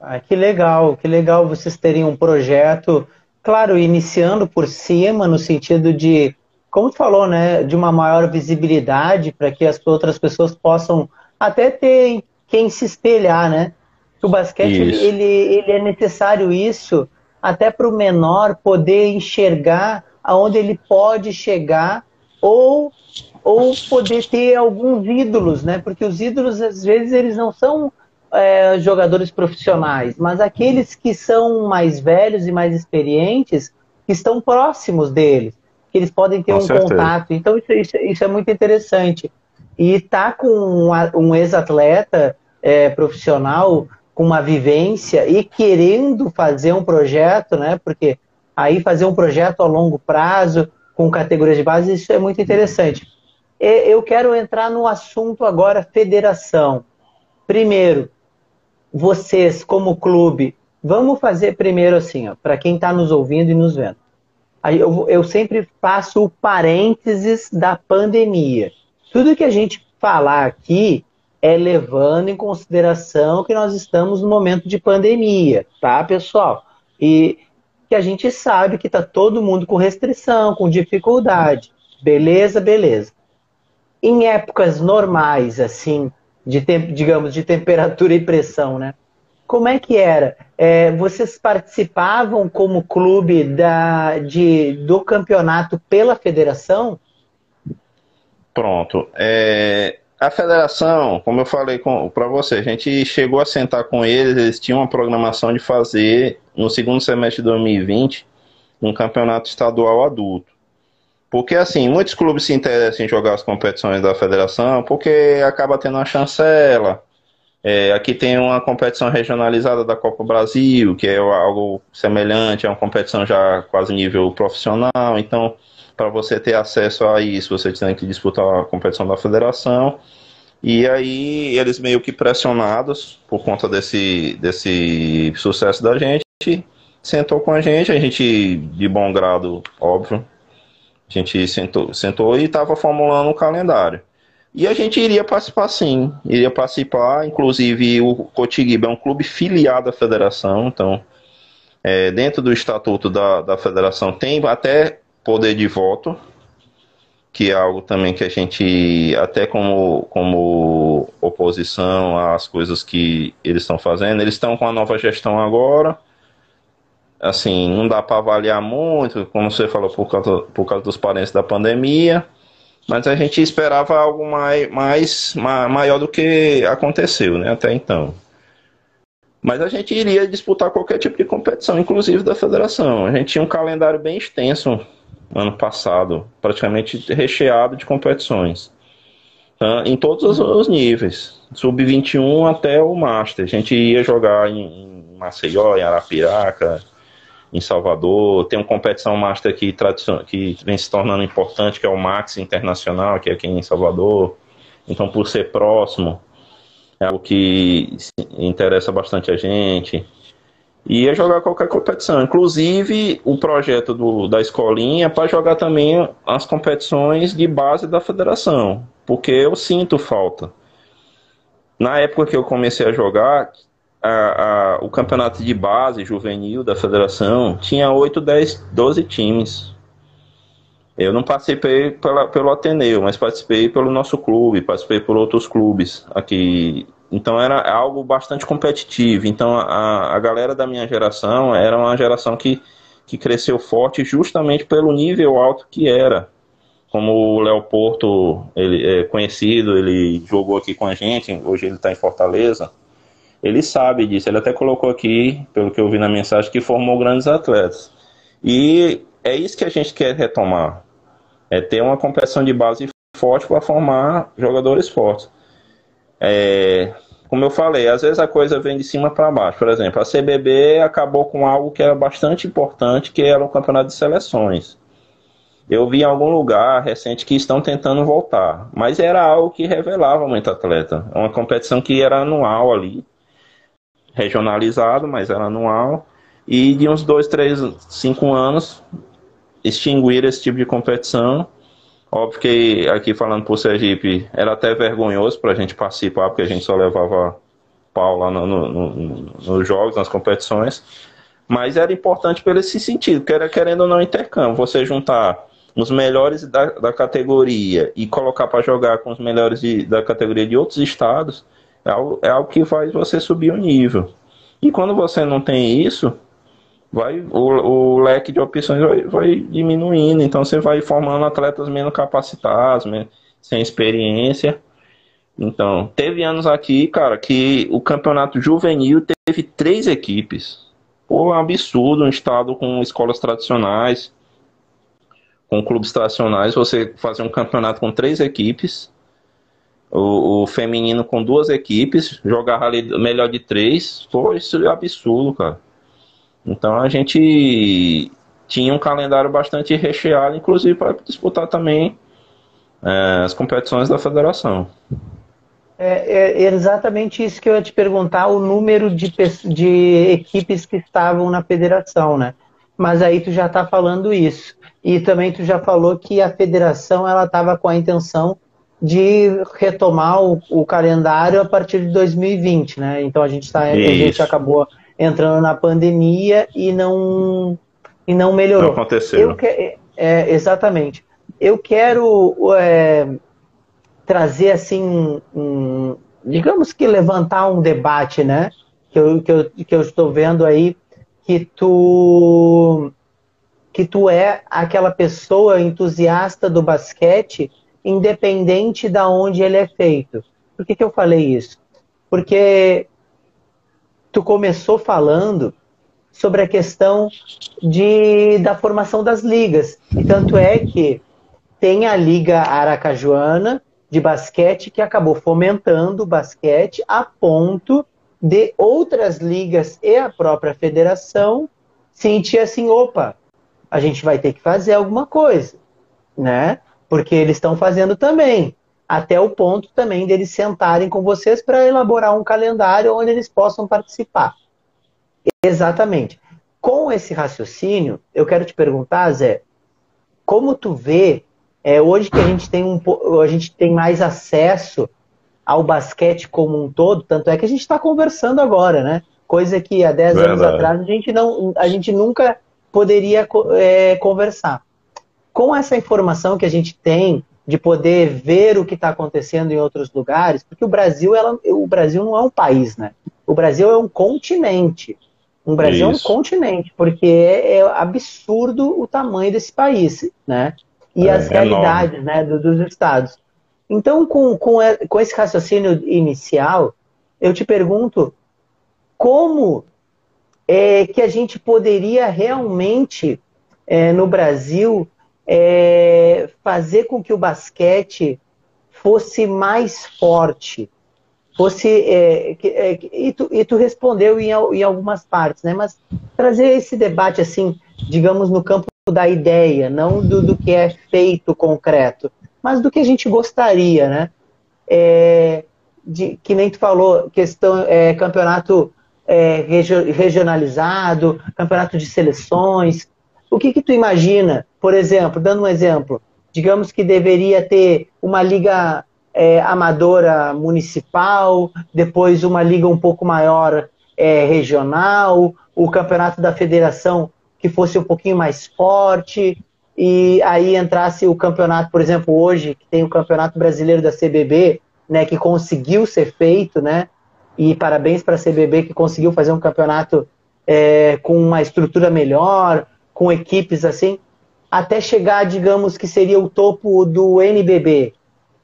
Ah, que legal, que legal vocês terem um projeto, claro, iniciando por cima, no sentido de, como tu falou, né, de uma maior visibilidade para que as outras pessoas possam até ter quem se espelhar, né? O basquete ele, ele, ele é necessário isso até para o menor poder enxergar aonde ele pode chegar ou ou poder ter alguns ídolos, né? Porque os ídolos às vezes eles não são é, jogadores profissionais, mas aqueles que são mais velhos e mais experientes que estão próximos deles, que eles podem ter com um certeza. contato. Então isso, isso, é muito interessante. E tá com um, um ex-atleta é, profissional com uma vivência e querendo fazer um projeto, né? Porque aí fazer um projeto a longo prazo com categorias de base, isso é muito interessante. Eu quero entrar no assunto agora federação. Primeiro, vocês como clube, vamos fazer primeiro assim, para quem está nos ouvindo e nos vendo. Eu, eu sempre faço o parênteses da pandemia. Tudo que a gente falar aqui é levando em consideração que nós estamos no momento de pandemia, tá, pessoal? E que a gente sabe que está todo mundo com restrição, com dificuldade. Beleza, beleza. Em épocas normais, assim, de digamos, de temperatura e pressão, né? Como é que era? É, vocês participavam como clube da, de, do campeonato pela federação? Pronto. É, a federação, como eu falei para você, a gente chegou a sentar com eles, eles tinham uma programação de fazer, no segundo semestre de 2020, um campeonato estadual adulto. Porque, assim, muitos clubes se interessam em jogar as competições da federação, porque acaba tendo uma chancela. É, aqui tem uma competição regionalizada da Copa Brasil, que é algo semelhante, é uma competição já quase nível profissional, então para você ter acesso a isso, você tem que disputar a competição da federação. E aí eles meio que pressionados por conta desse, desse sucesso da gente, sentou com a gente, a gente de bom grado, óbvio, a gente sentou, sentou e estava formulando um calendário. E a gente iria participar sim, iria participar, inclusive o Cotiguiba é um clube filiado à federação, então é, dentro do estatuto da, da federação tem até poder de voto, que é algo também que a gente, até como, como oposição às coisas que eles estão fazendo, eles estão com a nova gestão agora. Assim, não dá para avaliar muito, como você falou, por causa, por causa dos parentes da pandemia, mas a gente esperava algo mais, mais maior do que aconteceu, né, até então. Mas a gente iria disputar qualquer tipo de competição, inclusive da federação. A gente tinha um calendário bem extenso ano passado, praticamente recheado de competições. Uh, em todos os, níveis, sub-21 até o Master. A gente ia jogar em, em Maceió, em Arapiraca, em Salvador. Tem uma competição Master que, que vem se tornando importante, que é o Max Internacional, que é aqui em Salvador. Então, por ser próximo, é algo que interessa bastante a gente ia jogar qualquer competição. Inclusive, o projeto do, da escolinha é para jogar também as competições de base da federação, porque eu sinto falta. Na época que eu comecei a jogar, a, a, o campeonato de base juvenil da federação tinha 8, 10, 12 times. Eu não participei pela, pelo Ateneu, mas participei pelo nosso clube, participei por outros clubes aqui então era algo bastante competitivo. Então a, a galera da minha geração era uma geração que, que cresceu forte justamente pelo nível alto que era. Como o Léo Porto, ele é conhecido, ele jogou aqui com a gente, hoje ele está em Fortaleza. Ele sabe disso, ele até colocou aqui, pelo que eu vi na mensagem, que formou grandes atletas. E é isso que a gente quer retomar. É ter uma competição de base forte para formar jogadores fortes. É, como eu falei, às vezes a coisa vem de cima para baixo. Por exemplo, a CBB acabou com algo que era bastante importante, que era o campeonato de seleções. Eu vi em algum lugar recente que estão tentando voltar, mas era algo que revelava muito atleta. É uma competição que era anual ali, regionalizado, mas era anual. E de uns dois, três, cinco anos, extinguir esse tipo de competição. Óbvio que aqui falando por Sergipe, era até vergonhoso para a gente participar, porque a gente só levava pau lá no, no, no, nos jogos, nas competições. Mas era importante pelo esse sentido, que era querendo ou não intercâmbio. Você juntar os melhores da, da categoria e colocar para jogar com os melhores de, da categoria de outros estados, é algo, é algo que faz você subir o nível. E quando você não tem isso, vai o, o leque de opções vai, vai, diminuindo. Então você vai formando atletas menos capacitados, sem experiência. Então, teve anos aqui, cara, que o campeonato juvenil teve três equipes. Pô, é um absurdo, um estado com escolas tradicionais com clubes tradicionais, você fazer um campeonato com três equipes, o, o feminino com duas equipes, jogar ali melhor de três, pô, isso é absurdo, cara. Então a gente tinha um calendário bastante recheado, inclusive para disputar também é, as competições da federação. É, é, exatamente isso que eu ia te perguntar, o número de, de equipes que estavam na federação, né? Mas aí tu já está falando isso. E também tu já falou que a federação ela estava com a intenção de retomar o, o, calendário a partir de 2020, né? Então a gente tá, a gente acabou entrando na pandemia e não e não melhorou. Não aconteceu. Que, é, exatamente. Eu quero é, trazer assim, um, digamos que levantar um debate, né? Que eu, que eu, que eu estou vendo aí que tu que tu é aquela pessoa entusiasta do basquete, independente da onde ele é feito. Por que, que eu falei isso? Porque tu começou falando sobre a questão de, da formação das ligas. E tanto é que tem a Liga Aracajuana de basquete que acabou fomentando o basquete a ponto de outras ligas e a própria federação sentir assim, opa, a gente vai ter que fazer alguma coisa, né? Porque eles estão fazendo também, até o ponto também deles sentarem com vocês para elaborar um calendário onde eles possam participar. Exatamente. Com esse raciocínio, eu quero te perguntar, Zé, como tu vê é, hoje que a gente tem um a gente tem mais acesso ao basquete como um todo, tanto é que a gente está conversando agora, né? Coisa que há 10 anos atrás a gente não, a gente nunca poderia é, conversar. Com essa informação que a gente tem de poder ver o que está acontecendo em outros lugares, porque o Brasil, ela, o Brasil não é um país, né? O Brasil é um continente. O Brasil Isso. é um continente, porque é, é, absurdo o tamanho desse país, né? E é, as realidades né, do, dos estados. Então, com, com, com esse raciocínio inicial, eu te pergunto como é, que a gente poderia realmente, é, no Brasil, é, fazer com que o basquete fosse mais forte, fosse é, é, e, tu, e tu respondeu em, em, algumas partes, né? Mas trazer esse debate assim, digamos no campo da ideia, não do, do que é feito concreto, mas do que a gente gostaria, né? É, de, que nem tu falou, questão é, campeonato é, regionalizado, campeonato de seleções. O que, que tu imagina, por exemplo, dando um exemplo, digamos que deveria ter uma liga é, amadora municipal, depois uma liga um pouco maior é, regional, o campeonato da federação que fosse um pouquinho mais forte, e aí entrasse o campeonato, por exemplo, hoje, que tem o Campeonato Brasileiro da CBB, né, que conseguiu ser feito, né, e parabéns para a CBB que conseguiu fazer um campeonato é, com uma estrutura melhor, com equipes assim, até chegar, digamos, que seria o topo do NBB.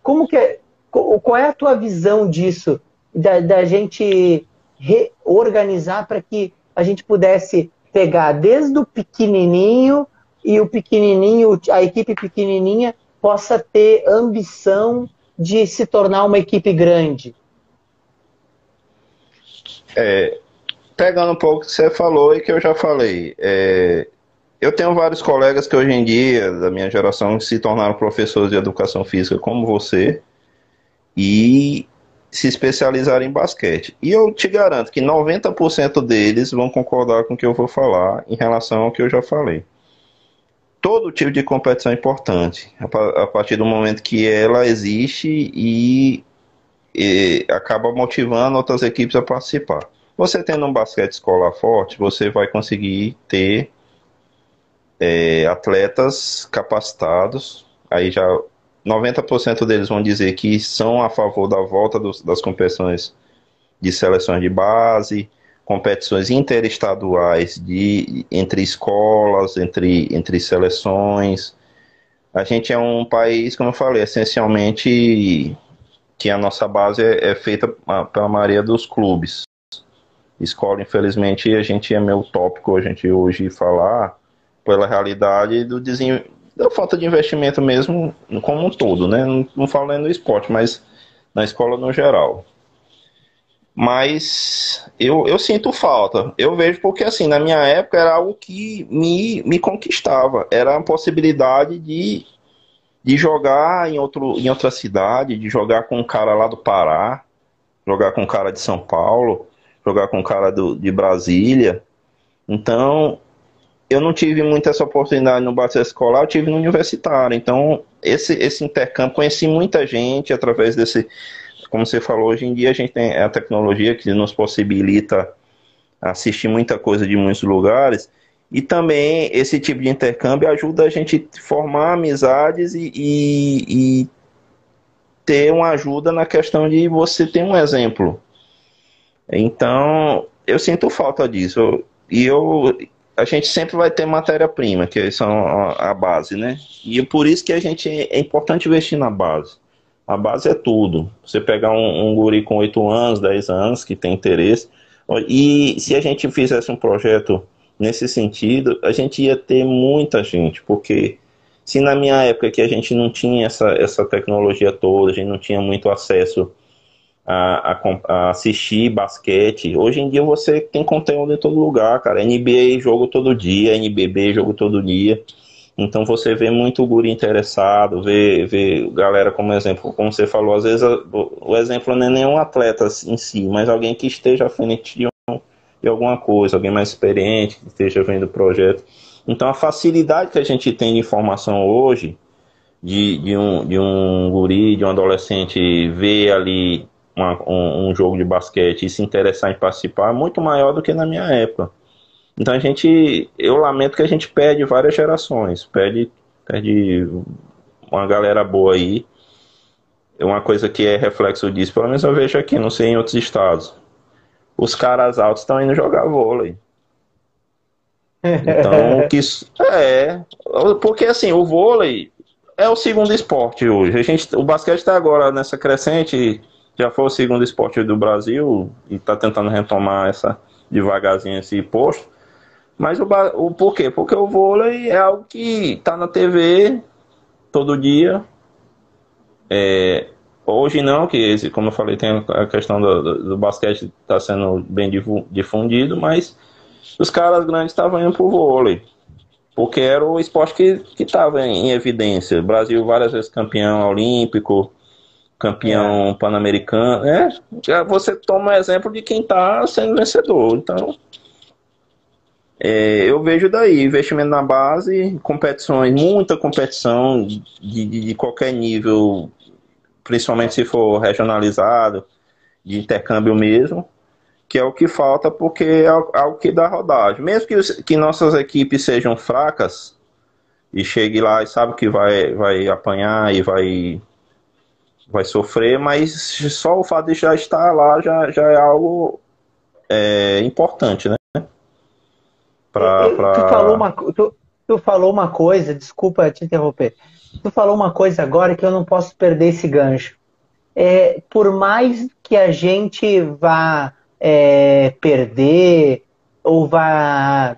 Como que é, qual é a tua visão disso, da, da gente reorganizar para que a gente pudesse pegar desde o pequenininho e o pequenininho, a equipe pequenininha possa ter ambição de se tornar uma equipe grande? É, pegando um pouco que você falou e que eu já falei, é, eu tenho vários colegas que hoje em dia, da minha geração, se tornaram professores de educação física como você e se especializaram em basquete. E eu te garanto que 90% deles vão concordar com o que eu vou falar em relação ao que eu já falei. Todo tipo de competição é importante, a partir do momento que ela existe e, e acaba motivando outras equipes a participar. Você tendo um basquete escolar forte, você vai conseguir ter é, atletas capacitados, aí já 90% deles vão dizer que são a favor da volta dos, das competições de seleções de base, competições interestaduais de, entre escolas, entre, entre seleções. A gente é um país, como eu falei, essencialmente que a nossa base é, é feita pela maioria dos clubes. Escola, infelizmente, a gente é meio tópico a gente hoje falar pela realidade do da falta de investimento mesmo como um todo, né? Não, não no esporte, mas na escola no geral. Mas eu, eu sinto falta. Eu vejo porque, assim, na minha época era algo que me, me conquistava. Era a possibilidade de, de jogar em, outro, em outra cidade, de jogar com um cara lá do Pará, jogar com um cara de São Paulo, jogar com um cara do, de Brasília. Então, eu não tive muita essa oportunidade no basquete escolar, eu tive no universitário. Então, esse, esse intercâmbio, conheci muita gente através desse, como você falou, hoje em dia a gente tem a tecnologia que nos possibilita assistir muita coisa de muitos lugares. E também esse tipo de intercâmbio ajuda a gente a formar amizades e, e, e ter uma ajuda na questão de você ter um exemplo. Então, eu sinto falta disso. E eu, a gente sempre vai ter matéria-prima, que são a, base, né? E por isso que a gente é importante investir na base. A base é tudo. Você pegar um, um guri com 8 anos, 10 anos, que tem interesse, e se a gente fizesse um projeto nesse sentido, a gente ia ter muita gente, porque se na minha época que a gente não tinha essa, essa tecnologia toda, a gente não tinha muito acesso a, a, assistir basquete. Hoje em dia você tem conteúdo em todo lugar, cara. NBA jogo todo dia, NBB jogo todo dia. Então você vê muito guri interessado, vê, vê galera como exemplo, como você falou, às vezes o exemplo não é nenhum atleta em si, mas alguém que esteja à frente de, um, de alguma coisa, alguém mais experiente, que esteja vendo o projeto. Então a facilidade que a gente tem de informação hoje, de, de, um, de um guri, de um adolescente ver ali uma, um, um, jogo de basquete e se interessar em participar é muito maior do que na minha época. Então a gente, eu lamento que a gente perde várias gerações, perde, perde uma galera boa aí. Uma coisa que é reflexo disso, pelo menos eu vejo aqui, não sei em outros estados. Os caras altos estão indo jogar vôlei. Então, que é, porque assim, o vôlei é o segundo esporte hoje. A gente, o basquete está agora nessa crescente já foi o segundo esporte do Brasil e está tentando retomar essa devagarzinho esse posto. Mas o, o por quê? Porque o vôlei é algo que está na TV todo dia. É, hoje não, que como eu falei, tem a questão do, do, do basquete está sendo bem difundido, mas os caras grandes estavam indo pro vôlei. Porque era o esporte que estava em, em evidência. O Brasil várias vezes campeão olímpico, campeão é. pan-americano. É, já você toma exemplo de quem está sendo vencedor. Então, é, eu vejo daí investimento na base, competições, muita competição de, de, de, qualquer nível, principalmente se for regionalizado, de intercâmbio mesmo, que é o que falta porque é algo que dá rodagem. Mesmo que, que nossas equipes sejam fracas e chegue lá e sabe que vai, vai apanhar e vai vai sofrer, mas só o fato de já estar lá já, já é algo é, importante, né? Pra, pra... Tu, falou uma, tu, tu falou uma coisa, desculpa te interromper. Tu falou uma coisa agora que eu não posso perder esse gancho. É, por mais que a gente vá é, perder ou vá.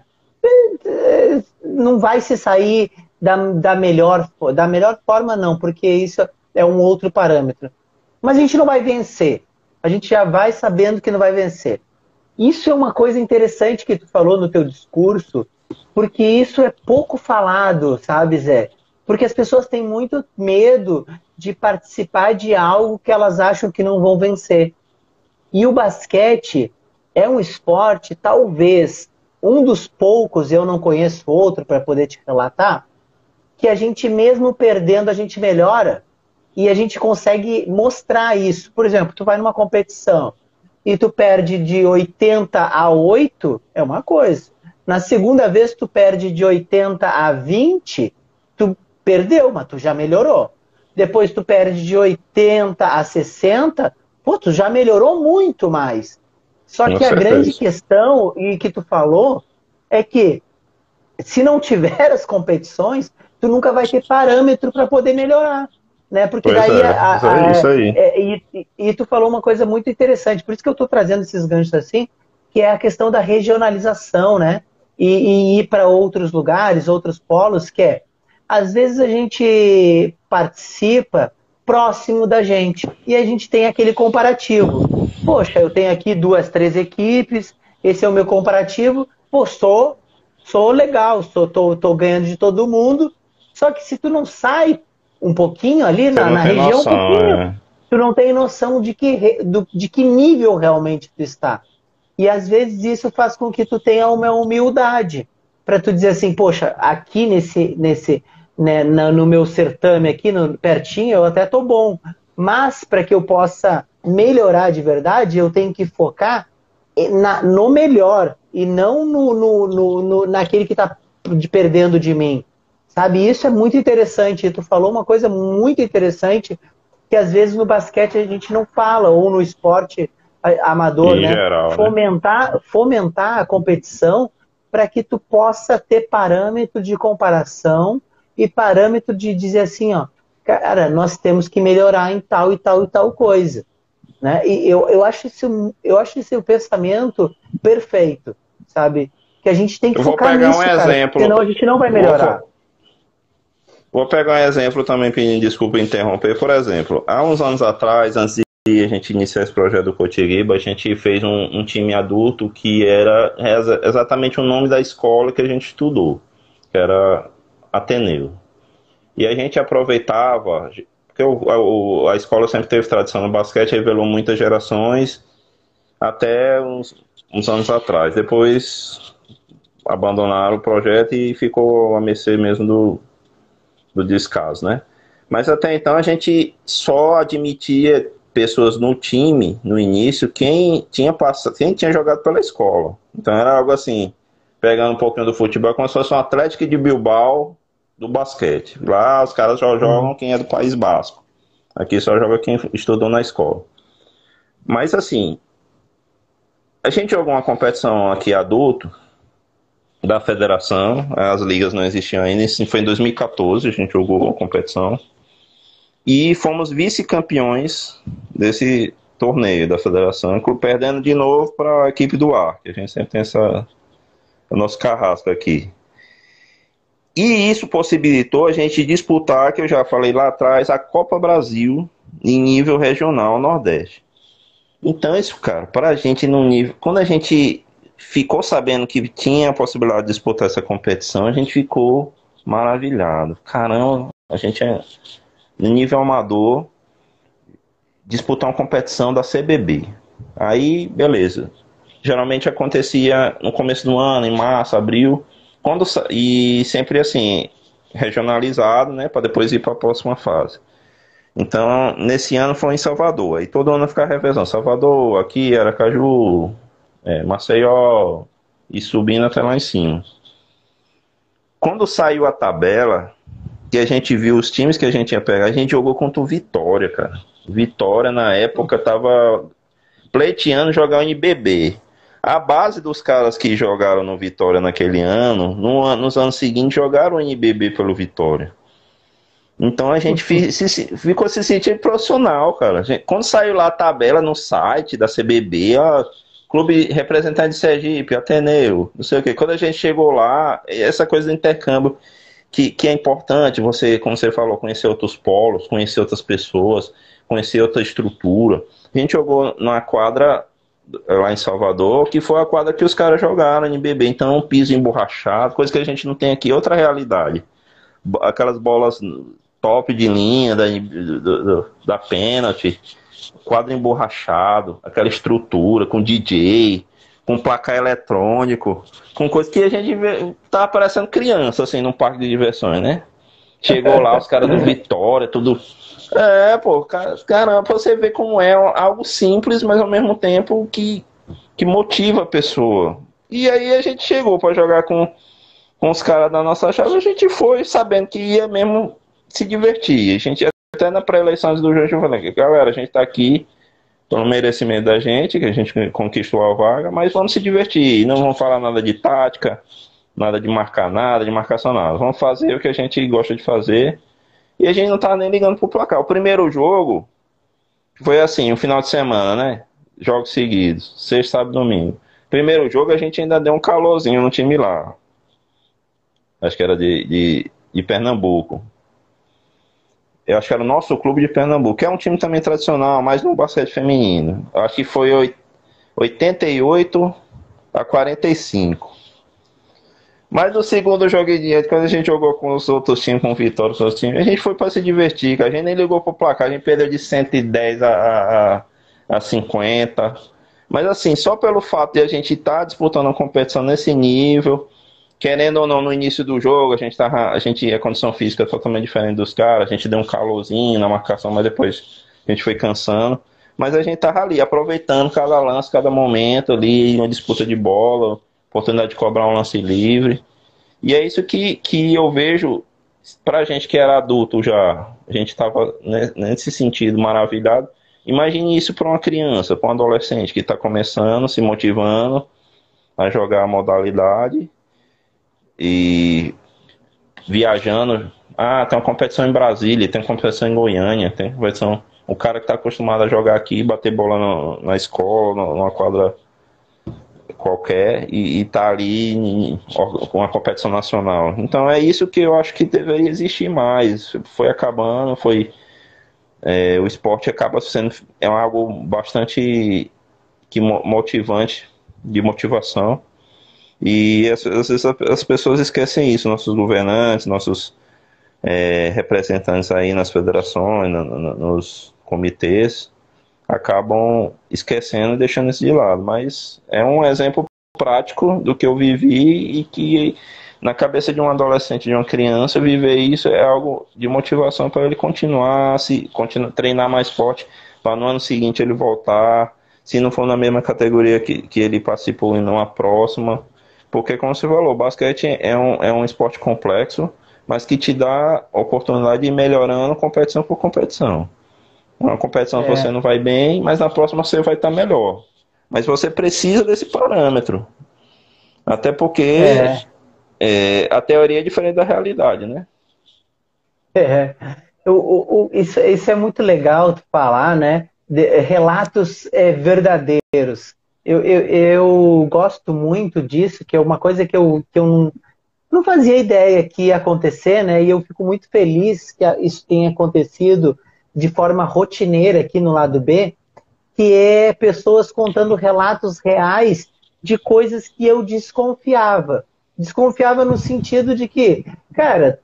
É, não vai se sair da, da, melhor, da melhor forma, não, porque isso é um outro parâmetro. Mas a gente não vai vencer. A gente já vai sabendo que não vai vencer. Isso é uma coisa interessante que tu falou no teu discurso, porque isso é pouco falado, sabe, Zé? Porque as pessoas têm muito medo de participar de algo que elas acham que não vão vencer. E o basquete é um esporte, talvez, um dos poucos, eu não conheço outro para poder te relatar, que a gente mesmo perdendo, a gente melhora e a gente consegue mostrar isso. Por exemplo, tu vai numa competição e tu perde de 80 a 8, é uma coisa. Na segunda vez tu perde de 80 a 20, tu perdeu, mas tu já melhorou. Depois tu perde de 80 a 60, pô, tu já melhorou muito mais. Só Com que certeza. a grande questão, e que tu falou, é que se não tiver as competições, tu nunca vai ter parâmetro para poder melhorar. Né? Porque pois daí. É, a, a, isso aí. É, e, e, tu falou uma coisa muito interessante, por isso que eu estou trazendo esses ganchos assim, que é a questão da regionalização, né? E, e ir para outros lugares, outros polos, que é. Às vezes a gente participa próximo da gente. E a gente tem aquele comparativo. Poxa, eu tenho aqui duas, três equipes, esse é o meu comparativo. Pô, sou, sou legal, sou, tô, tô ganhando de todo mundo. Só que se tu não sai um pouquinho ali na, na região, noção, um é. tu não tem noção de que, do, de que nível realmente tu está. E às vezes isso faz com que tu tenha uma humildade para tu dizer assim, poxa, aqui nesse, nesse, né, no meu certame aqui, no, pertinho, eu até tô bom. Mas para que eu possa melhorar de verdade, eu tenho que focar na, no melhor e não no, no, no, no naquele que está perdendo de mim. Sabe, isso é muito interessante. Tu falou uma coisa muito interessante que às vezes no basquete a gente não fala, ou no esporte amador, em né? Geral, fomentar, né? fomentar a competição para que tu possa ter parâmetro de comparação e parâmetro de dizer assim, ó, cara, nós temos que melhorar em tal e tal e tal coisa. Né? E eu, eu, acho isso, eu acho esse o pensamento perfeito, sabe? Que a gente tem que eu focar nisso, um cara, exemplo. senão a gente não vai melhorar. Vou, pegar um exemplo também, pedindo desculpa interromper. Por exemplo, há uns anos atrás, antes de a gente iniciar esse projeto do Cotiriba, a gente fez um, um time adulto que era exatamente o nome da escola que a gente estudou, que era Ateneu. E a gente aproveitava, porque o, a, a escola sempre teve tradição no basquete, revelou muitas gerações até uns, uns anos atrás. Depois abandonaram o projeto e ficou a mercê mesmo do, do descaso, né? Mas até então a gente só admitia pessoas no time, no início, quem tinha passado, quem tinha jogado pela escola. Então era algo assim, pegando um pouquinho do futebol, como se fosse um Atlético de Bilbao do basquete. Lá os caras só jogam quem é do País Basco. Aqui só joga quem estudou na escola. Mas assim, a gente jogou uma competição aqui adulto da federação, as ligas não existiam ainda, isso foi em 2014, a gente jogou uma competição. E fomos vice-campeões desse torneio da federação, perdendo de novo para a equipe do ar, que a gente sempre tem essa, o nosso carrasco aqui. E isso possibilitou a gente disputar, que eu já falei lá atrás, a Copa Brasil em nível regional Nordeste. Então, isso, cara, para a gente no nível. Quando a gente ficou sabendo que tinha a possibilidade de disputar essa competição, a gente ficou maravilhado. Caramba, a gente é no nível amador disputar uma competição da CBB. Aí, beleza. Geralmente acontecia no começo do ano, em março, abril. Quando, e sempre assim, regionalizado, né, para depois ir para a próxima fase. Então, nesse ano foi em Salvador. Aí todo ano ficar revezando. Salvador, aqui, Aracaju, é, Maceió, e subindo até lá em cima. Quando saiu a tabela, que a gente viu os times que a gente ia pegar, a gente jogou contra o Vitória, cara. Vitória, na época, tava pleiteando jogar o NBB. A base dos caras que jogaram no Vitória naquele ano, no, nos anos seguintes jogaram o NBB pelo Vitória. Então a gente uhum. se, ficou se sentindo profissional, cara. Gente, quando saiu lá a tabela no site da CBB, ó, clube representante de Sergipe, Ateneu, não sei o que. Quando a gente chegou lá, essa coisa do intercâmbio, que, que é importante você, como você falou, conhecer outros polos, conhecer outras pessoas, conhecer outra estrutura. A gente jogou numa quadra lá em Salvador, que foi a quadra que os caras jogaram em BB. Então, um piso emborrachado, coisa que a gente não tem aqui, outra realidade. Aquelas bolas top de linha da, da pênalti, quadro emborrachado, aquela estrutura com DJ, com placar eletrônico, com coisa que a gente vê, tá parecendo criança, assim, num parque de diversões, né? Chegou lá os caras do Vitória, tudo é, pô, caramba, você vê como é algo simples, mas ao mesmo tempo que, que motiva a pessoa. E aí a gente chegou para jogar com, com os caras da nossa chave, a gente foi sabendo que ia mesmo se divertir. A gente até na pré-eleições do Jorge eu falei, galera, a gente tá aqui pelo merecimento da gente, que a gente conquistou a vaga, mas vamos se divertir. Não vamos falar nada de tática, nada de marcar nada, de marcação nada. Vamos fazer o que a gente gosta de fazer e a gente não tava nem ligando pro placar. O primeiro jogo foi assim, um final de semana, né? Jogos seguidos, sexta, sábado domingo. Primeiro jogo a gente ainda deu um calorzinho no time lá. Acho que era de, de, de Pernambuco. Eu acho que era o nosso clube de Pernambuco, que é um time também tradicional, mas no basquete feminino. Eu acho que foi 88 a 45. Mas no segundo jogo em diante, quando a gente jogou com os outros times, com o Vitória, os outros times, a gente foi para se divertir, a gente nem ligou pro placar, a gente perdeu de 110 a, a, a 50. Mas assim, só pelo fato de a gente estar tá disputando uma competição nesse nível, querendo ou não, no início do jogo, a gente tava, a gente a condição física totalmente diferente dos caras, a gente deu um calorzinho na marcação, mas depois a gente foi cansando. Mas a gente tava ali, aproveitando cada lance, cada momento ali, uma disputa de bola, oportunidade de cobrar um lance livre. E é isso que, que eu vejo para a gente que era adulto já, a gente estava nesse sentido maravilhado. Imagine isso para uma criança, para um adolescente que está começando, se motivando a jogar a modalidade e viajando. Ah, tem uma competição em Brasília, tem uma competição em Goiânia, tem competição. O cara que está acostumado a jogar aqui, bater bola no, na escola, numa quadra qualquer e está ali com a competição nacional. Então é isso que eu acho que deveria existir mais. Foi acabando, foi é, o esporte acaba sendo é algo bastante que motivante, de motivação. E às vezes as pessoas esquecem isso, nossos governantes, nossos é, representantes aí nas federações, no, no, nos comitês, acabam esquecendo e deixando isso de lado. Mas é um exemplo prático do que eu vivi e que na cabeça de um adolescente, de uma criança, viver isso é algo de motivação para ele continuar, se continuar, treinar mais forte, para no ano seguinte ele voltar, se não for na mesma categoria que, que ele participou e não a próxima. Porque, como você falou, o basquete é um, é um esporte complexo, mas que te dá oportunidade de ir melhorando competição por competição. Uma competição é. você não vai bem, mas na próxima você vai estar melhor. Mas você precisa desse parâmetro. Até porque é. É, a teoria é diferente da realidade, né? É. O, o, isso, isso, é muito legal tu falar, né? De, relatos é, verdadeiros. Eu, eu, eu, gosto muito disso, que é uma coisa que eu, que eu não, não fazia ideia que ia acontecer, né? E eu fico muito feliz que isso tenha acontecido de forma rotineira aqui no lado B, que é pessoas contando relatos reais de coisas que eu desconfiava. Desconfiava no sentido de que, cara,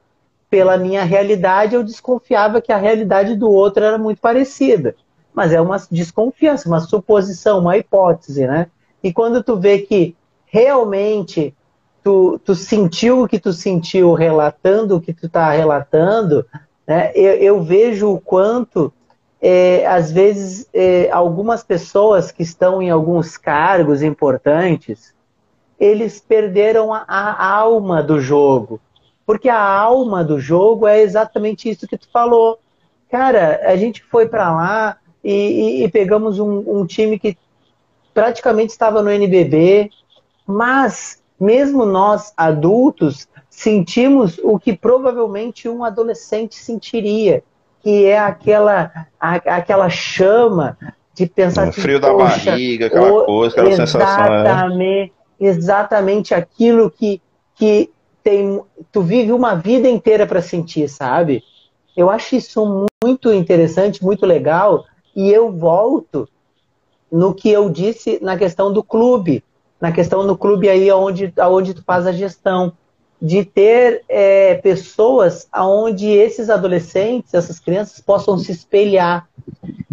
pela minha realidade, eu desconfiava que a realidade do outro era muito parecida. Mas é uma desconfiança, uma suposição, uma hipótese, né? E quando tu vê que realmente tu, tu sentiu o que tu sentiu relatando o que tu está relatando, né? Eu, eu, vejo o quanto, é, às vezes, é, algumas pessoas que estão em alguns cargos importantes, eles perderam a, a alma do jogo. Porque a alma do jogo é exatamente isso que tu falou. Cara, a gente foi para lá e, e, e, pegamos um, um time que praticamente estava no NBB, mas mesmo nós adultos sentimos o que provavelmente um adolescente sentiria, que é aquela, a, aquela chama de pensar... O tipo, frio da barriga, aquela o, coisa, aquela exatamente, sensação. É... Exatamente aquilo que, que, tem, tu vive uma vida inteira para sentir, sabe? Eu acho isso muito interessante, muito legal, e eu volto no que eu disse na questão do clube, na questão do clube aí onde, onde tu faz a gestão, de ter é, pessoas aonde esses adolescentes, essas crianças possam se espelhar.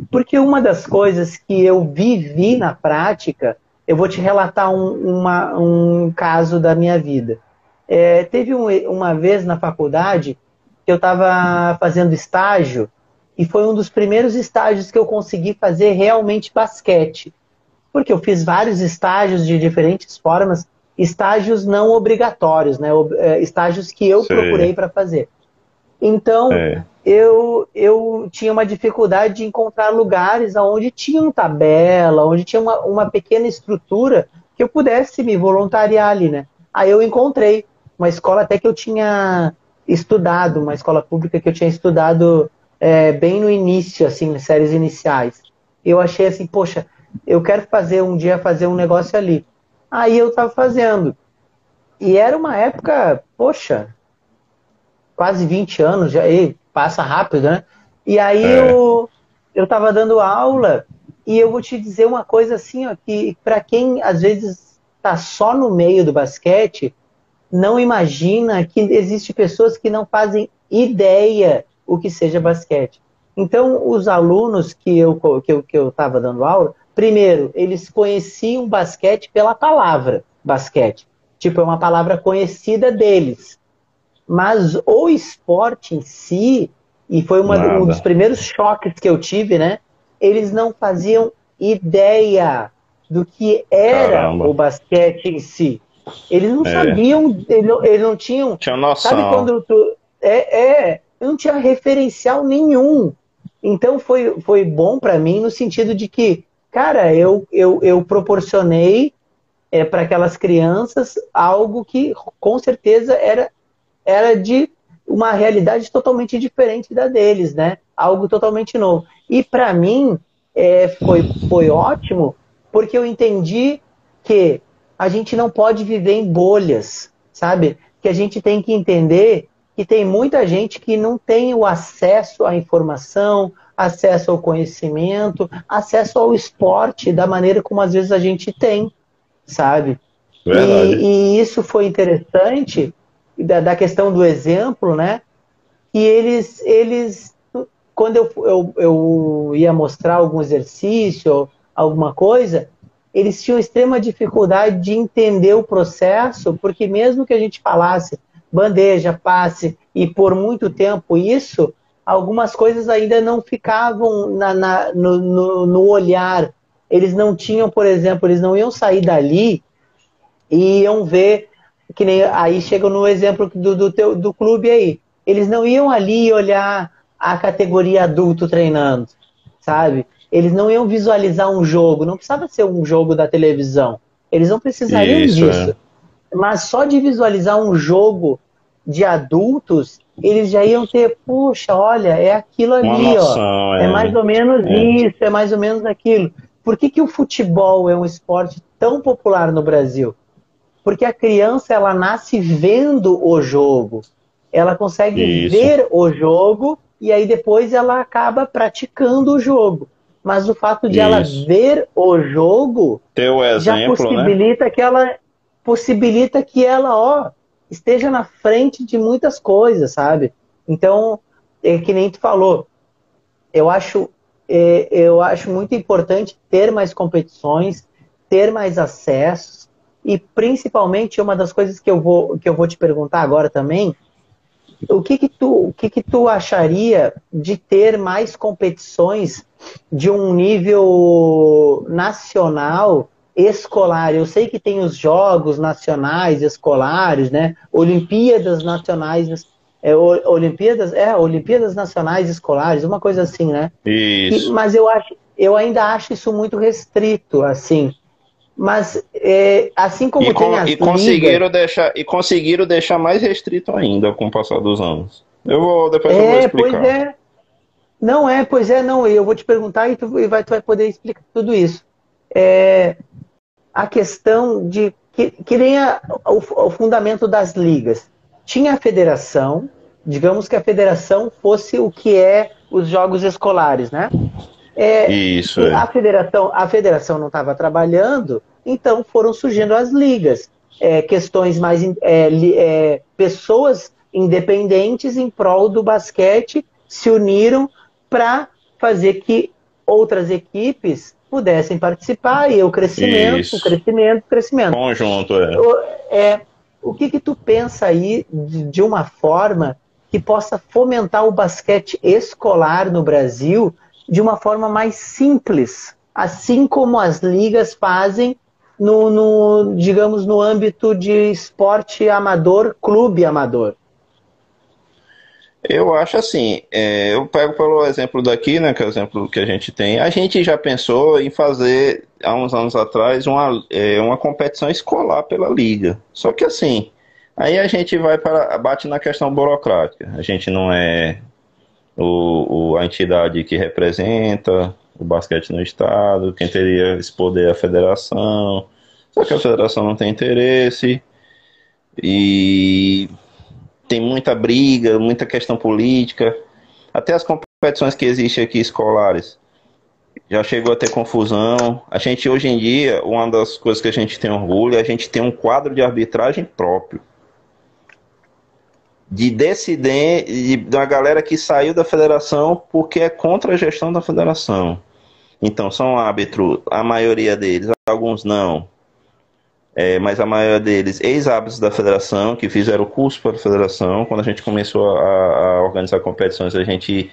Porque uma das coisas que eu vivi na prática, eu vou te relatar um, uma, um caso da minha vida. É, teve um, uma vez na faculdade que eu estava fazendo estágio e foi um dos primeiros estágios que eu consegui fazer realmente basquete. Porque eu fiz vários estágios de diferentes formas, estágios não obrigatórios, né? É, estágios que eu procurei para fazer. Então, é. eu, eu tinha uma dificuldade de encontrar lugares onde tinha uma tabela, onde tinha uma, uma pequena estrutura que eu pudesse me voluntariar ali, né? Aí eu encontrei uma escola até que eu tinha estudado, uma escola pública que eu tinha estudado é, bem no início, assim, nas séries iniciais. Eu achei assim, poxa, eu quero fazer um dia fazer um negócio ali. Aí eu estava fazendo. E era uma época, poxa, quase 20 anos, já e passa rápido, né? E aí é. eu, eu tava dando aula e eu vou te dizer uma coisa assim, ó, que para quem às vezes está só no meio do basquete, não imagina que existe pessoas que não fazem ideia o que seja basquete. Então, os alunos que eu que eu que eu estava dando aula, primeiro, eles conheciam basquete pela palavra basquete. Tipo, é uma palavra conhecida deles. Mas o esporte em si, e foi uma, um dos primeiros choques que eu tive, né? Eles não faziam ideia do que era Caramba. o basquete em si. Eles não é. sabiam, eles não, eles não tinham. Tinha noção. Sabe quando tu. É, é, não tinha referencial nenhum. Então foi, foi bom para mim no sentido de que, cara, eu, eu, eu proporcionei é, para aquelas crianças algo que com certeza era, era de uma realidade totalmente diferente da deles, né? Algo totalmente novo. E para mim é, foi, foi ótimo porque eu entendi que a gente não pode viver em bolhas, sabe? Que a gente tem que entender que tem muita gente que não tem o acesso à informação, acesso ao conhecimento, acesso ao esporte da maneira como às vezes a gente tem, sabe? E, e, isso foi interessante da, da, questão do exemplo, né? Que eles, eles quando eu, eu, eu ia mostrar algum exercício, alguma coisa, eles tinham extrema dificuldade de entender o processo, porque mesmo que a gente falasse bandeja, passe, e por muito tempo isso, algumas coisas ainda não ficavam na, na, no, no, no, olhar. Eles não tinham, por exemplo, eles não iam sair dali e iam ver, que nem aí chega no exemplo do, do, teu, do clube aí. Eles não iam ali olhar a categoria adulto treinando, sabe? Eles não iam visualizar um jogo, não precisava ser um jogo da televisão. Eles não precisariam Isso, disso. É. Mas só de visualizar um jogo de adultos, eles já iam ter, puxa, olha, é aquilo ali, noção, ó. É. é. mais ou menos é. isso, é mais ou menos aquilo. Por que, que o futebol é um esporte tão popular no Brasil? Porque a criança ela nasce vendo o jogo. Ela consegue isso. ver o jogo e aí depois ela acaba praticando o jogo mas o fato de Isso. ela ver o jogo exemplo, já né? possibilita né? que ela possibilita que ela ó esteja na frente de muitas coisas, sabe? Então, é que nem tu falou, eu acho é, eu acho muito importante ter mais competições, ter mais acessos e principalmente uma das coisas que eu vou que eu vou te perguntar agora também o que que tu, o que que tu acharia de ter mais competições de um nível nacional escolar? Eu sei que tem os jogos nacionais escolares, né? Olimpíadas nacionais é, Olimpíadas, é, Olimpíadas Nacionais Escolares, uma coisa assim, né? Isso. E, mas eu acho, eu ainda acho isso muito restrito, assim. Mas é, assim como e, tem as e conseguiram ligas... deixar e conseguiram deixar mais restrito ainda com o passar dos anos. Eu vou depois é, eu vou é, explicar. Pois é. Não é, pois é, não. Eu vou te perguntar e tu, e vai, tu vai poder explicar tudo isso. É, a questão de que, que nem a, o, o, fundamento das ligas. tinha a federação, digamos que a federação fosse o que é os jogos escolares, né? É, Isso. É. A federação, a federação não estava trabalhando, então foram surgindo as ligas, é, questões mais é, é, pessoas independentes em prol do basquete se uniram para fazer que outras equipes pudessem participar e o crescimento, Isso. o crescimento, o crescimento. Conjunto, é. O, é, o que que tu pensa aí de, de uma forma que possa fomentar o basquete escolar no Brasil de uma forma mais simples, assim como as ligas fazem no, no digamos, no âmbito de esporte amador, clube amador? Eu acho assim, é, eu pego pelo exemplo daqui, né, que é o exemplo que a gente tem. A gente já pensou em fazer, há uns anos atrás, uma, é, uma competição escolar pela liga. Só que assim, aí a gente vai para, bate na questão burocrática. A gente não é o, o, a entidade que representa o basquete no estado, quem teria esse poder é a federação. Só que a federação não tem interesse. E tem muita briga, muita questão política. Até as competições que existem aqui escolares já chegou a ter confusão. A gente hoje em dia, uma das coisas que a gente tem orgulho é a gente tem um quadro de arbitragem próprio. De decidir de, da galera que saiu da federação porque é contra a gestão da federação. Então são árbitros, a maioria deles, alguns não, é, mas a maioria deles ex-hábitos da federação, que fizeram o curso para a federação. Quando a gente começou a, a organizar competições, a gente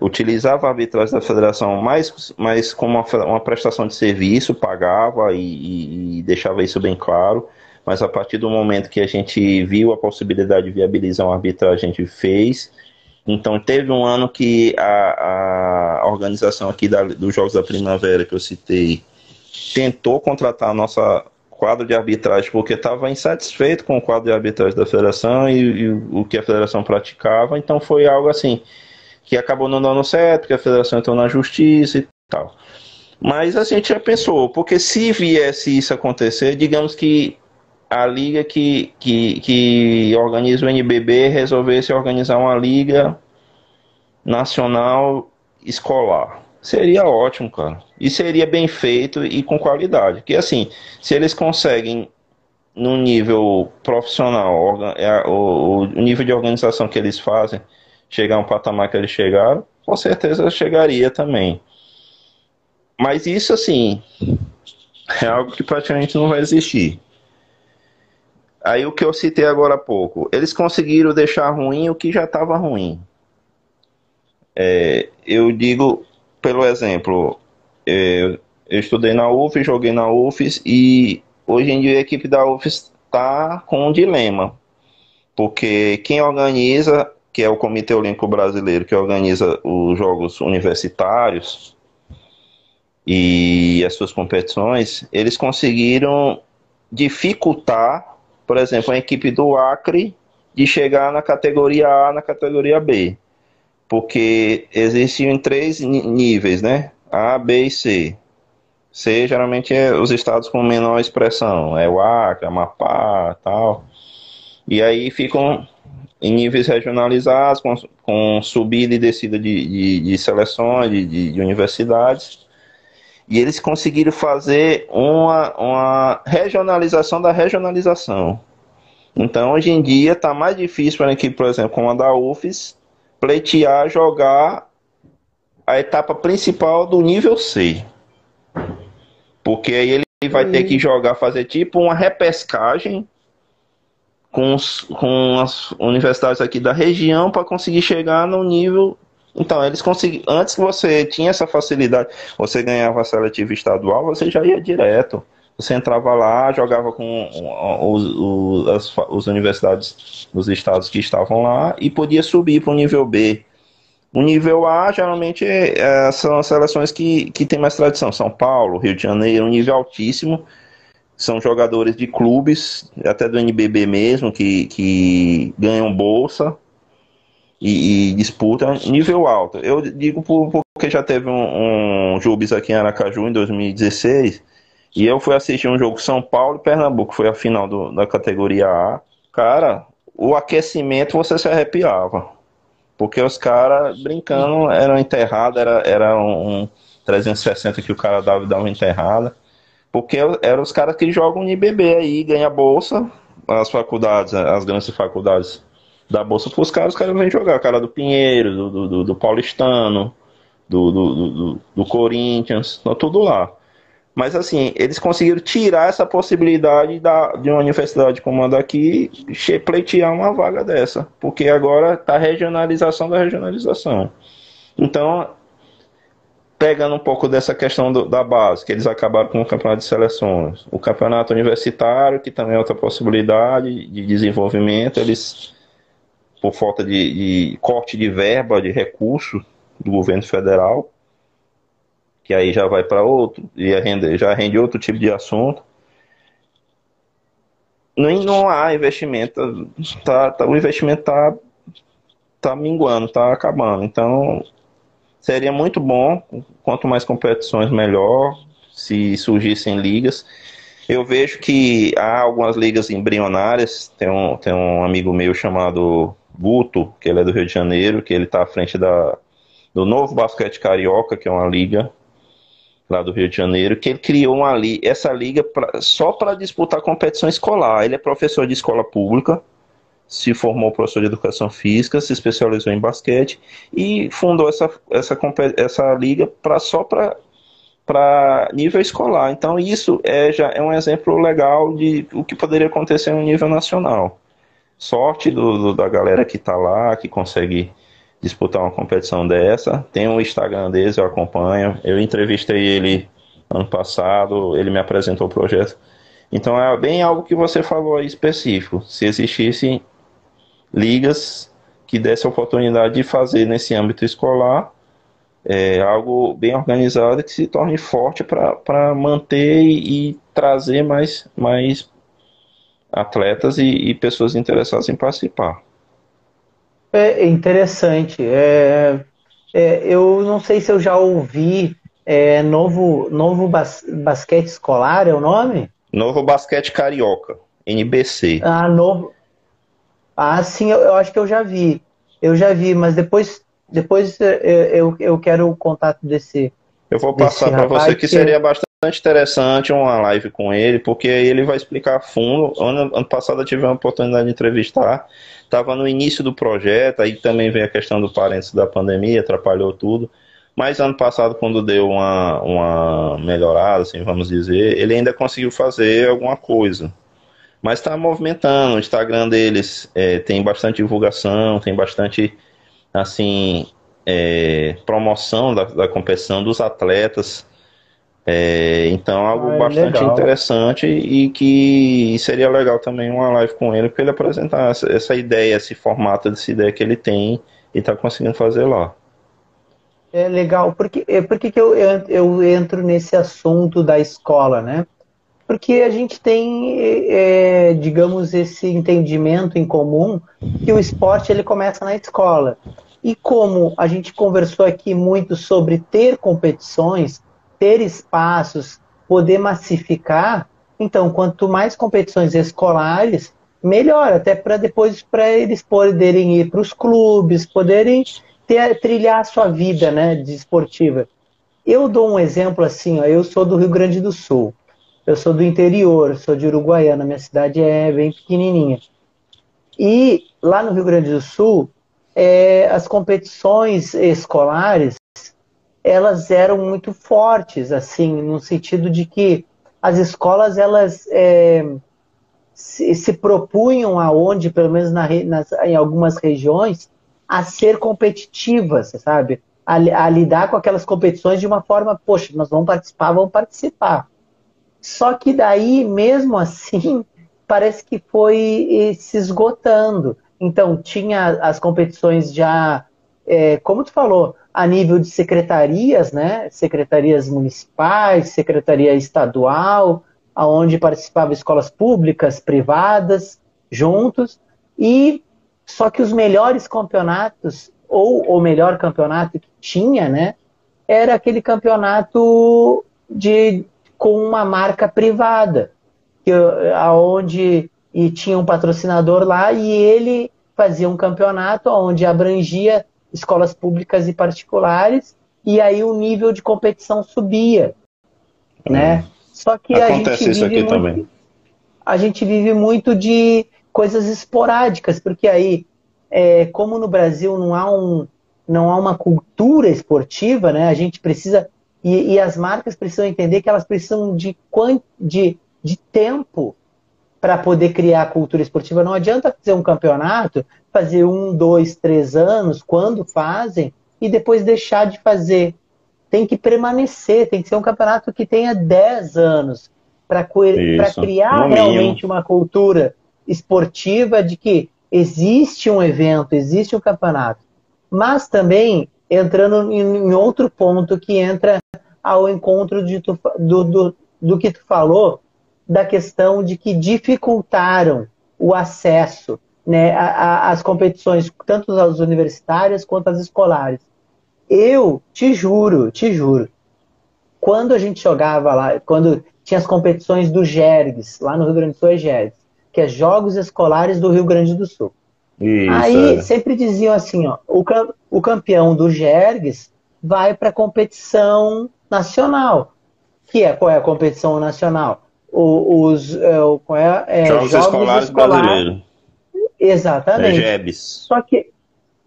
utilizava a arbitragem da federação mais, mais como uma, uma prestação de serviço, pagava e, e, e, deixava isso bem claro. Mas a partir do momento que a gente viu a possibilidade de viabilizar uma arbitragem, a gente fez. Então teve um ano que a, a organização aqui da, dos Jogos da Primavera que eu citei tentou contratar a nossa quadro de arbitragem porque estava insatisfeito com o quadro de arbitragem da federação e, e, o que a federação praticava, então foi algo assim que acabou não dando certo, porque a federação entrou na justiça e tal. Mas a gente já pensou, porque se viesse isso acontecer, digamos que a liga que, que, que organiza o NBB resolvesse organizar uma liga nacional escolar. Seria ótimo, cara. E seria bem feito e com qualidade. Porque assim, se eles conseguem no nível profissional, é, o, nível de organização que eles fazem, chegar a um patamar que eles chegaram, com certeza chegaria também. Mas isso assim é algo que praticamente não vai existir. Aí o que eu citei agora há pouco, eles conseguiram deixar ruim o que já estava ruim. É, eu digo pelo exemplo, eu, eu estudei na UF, joguei na UFES e hoje em dia a equipe da UFES está com um dilema. Porque quem organiza, que é o Comitê Olímpico Brasileiro, que organiza os Jogos Universitários e as suas competições, eles conseguiram dificultar, por exemplo, a equipe do Acre de chegar na categoria A, na categoria B porque existem três níveis, né? A, B e C. C geralmente é os estados com menor expressão, é o Acre, Amapá, tal. E aí ficam em níveis regionalizados, com, com subida e descida de, de, de seleções, de, de, universidades. E eles conseguiram fazer uma, uma regionalização da regionalização. Então, hoje em dia, está mais difícil para equipe, por exemplo, como a da UFES, pleitear jogar a etapa principal do nível C. Porque aí ele vai ter que jogar, fazer tipo uma repescagem com, os, com as universidades aqui da região para conseguir chegar no nível. Então, eles conseguiram. Antes que você tinha essa facilidade, você ganhava a seletiva estadual, você já ia direto. Você entrava lá, jogava com os, os, as, as universidades dos estados que estavam lá e podia subir para o nível B. O nível A, geralmente, é, são as seleções que, que têm mais tradição. São Paulo, Rio de Janeiro, um nível altíssimo. São jogadores de clubes, até do NBB mesmo, que, que ganham bolsa e, e disputam nível alto. Eu digo porque já teve um, um aqui em Aracaju em 2016 e eu fui assistir um jogo São Paulo e Pernambuco, foi a final do, da categoria A. Cara, o aquecimento você se arrepiava. Porque os caras brincando eram enterrados, era, era um, 360 que o cara dava e dava uma enterrada. Porque eram os caras que jogam no IBB aí, ganha bolsa, as faculdades, as grandes faculdades da bolsa os caras, os caras vêm jogar. cara do Pinheiro, do, do, do Paulistano, do, do, do, do Corinthians, tudo lá. Mas assim, eles conseguiram tirar essa possibilidade da, de uma universidade como a daqui pleitear uma vaga dessa. Porque agora está regionalização da regionalização. Então, pegando um pouco dessa questão do, da base, que eles acabaram com o campeonato de seleções, o campeonato universitário, que também é outra possibilidade de desenvolvimento, eles, por falta de, de corte de verba, de recurso do governo federal, que aí já vai para outro, e rende, já rende outro tipo de assunto. Nem não há investimento, tá, tá, o investimento está tá minguando, está acabando. Então, seria muito bom, quanto mais competições, melhor, se surgissem ligas. Eu vejo que há algumas ligas embrionárias, tem um, tem um amigo meu chamado Guto, que ele é do Rio de Janeiro, que ele está à frente da, do Novo Basquete Carioca, que é uma liga lá do Rio de Janeiro, que ele criou uma li essa liga pra, só para disputar competição escolar. Ele é professor de escola pública, se formou professor de educação física, se especializou em basquete e fundou essa, essa, essa liga pra, só para para nível escolar. Então isso é já é um exemplo legal de o que poderia acontecer no nível nacional. Sorte do, do da galera que está lá, que consegue disputar uma competição dessa. Tem um Instagram deles, eu acompanho. Eu entrevistei ele ano passado, ele me apresentou o projeto. Então é bem algo que você falou aí específico. Se existissem ligas que dessem a oportunidade de fazer nesse âmbito escolar é, algo bem organizado que se torne forte para manter e, e, trazer mais, mais atletas e, e pessoas interessadas em participar. É interessante. É, é, eu não sei se eu já ouvi é, novo, novo bas, basquete escolar, é o nome? Novo Basquete Carioca, NBC. Ah, novo. Ah, sim, eu, eu acho que eu já vi. Eu já vi, mas depois, depois eu, eu, eu quero o contato desse. Eu vou passar para você que seria bastante interessante uma live com ele, porque aí ele vai explicar a fundo. Ano, ano passado eu tive a oportunidade de entrevistar estava no início do projeto, aí também veio a questão do parênteses da pandemia, atrapalhou tudo. Mas ano passado, quando deu uma, uma melhorada, assim, vamos dizer, ele ainda conseguiu fazer alguma coisa. Mas está movimentando, o Instagram deles é, tem bastante divulgação, tem bastante, assim, é, promoção da, da competição dos atletas. É, então, algo ah, é bastante legal. interessante e que seria legal também uma live com ele, para ele apresentar essa, essa, ideia, esse formato dessa ideia que ele tem e está conseguindo fazer lá. É legal, porque, é, por que eu, eu entro nesse assunto da escola, né? Porque a gente tem, é, digamos, esse entendimento em comum que o esporte ele começa na escola. E como a gente conversou aqui muito sobre ter competições, ter espaços, poder massificar. Então, quanto mais competições escolares, melhor, até para depois para eles poderem ir para os clubes, poderem ter, trilhar a sua vida, né, de esportiva. Eu dou um exemplo assim, ó, eu sou do Rio Grande do Sul, eu sou do interior, sou de Uruguaiana, minha cidade é bem pequenininha. E lá no Rio Grande do Sul, é, as competições escolares elas eram muito fortes, assim, no sentido de que as escolas elas é, se, se, propunham aonde, pelo menos na, nas, em algumas regiões, a ser competitivas, sabe? A, a, lidar com aquelas competições de uma forma, poxa, nós vamos participar, vamos participar. Só que daí, mesmo assim, parece que foi se esgotando. Então, tinha as competições já, é, como tu falou, a nível de secretarias, né? Secretarias municipais, secretaria estadual, aonde participavam escolas públicas, privadas, juntos, e só que os melhores campeonatos, ou o melhor campeonato que tinha, né? Era aquele campeonato de com uma marca privada, que, aonde e tinha um patrocinador lá e ele fazia um campeonato onde abrangia escolas públicas e particulares e aí o nível de competição subia, hum. né? Só que Acontece a gente vive muito, também. a gente vive muito de coisas esporádicas, porque aí, é, como no Brasil não há um não há uma cultura esportiva, né? A gente precisa e, e as marcas precisam entender que elas precisam de, de, de tempo para poder criar a cultura esportiva. Não adianta fazer um campeonato, fazer um, dois, três anos, quando fazem, e depois deixar de fazer. Tem que permanecer, tem que ser um campeonato que tenha dez anos para criar realmente uma cultura esportiva de que existe um evento, existe um campeonato. Mas também entrando em outro ponto que entra ao encontro de tu, do, do, do que tu falou, da questão de que dificultaram o acesso né, às competições, tanto as universitárias quanto as escolares. Eu te juro, te juro, quando a gente jogava lá, quando tinha as competições do Jergues, lá no Rio Grande do Sul é Jergues, que é Jogos Escolares do Rio Grande do Sul. Isso, Aí é. sempre diziam assim, ó, o, o campeão do Jergues vai para a competição nacional. Que é qual é a competição nacional? Os é, qual é, é, Jogos, Jogos Escolares, escolares Brasileiros. Exatamente. É Só que,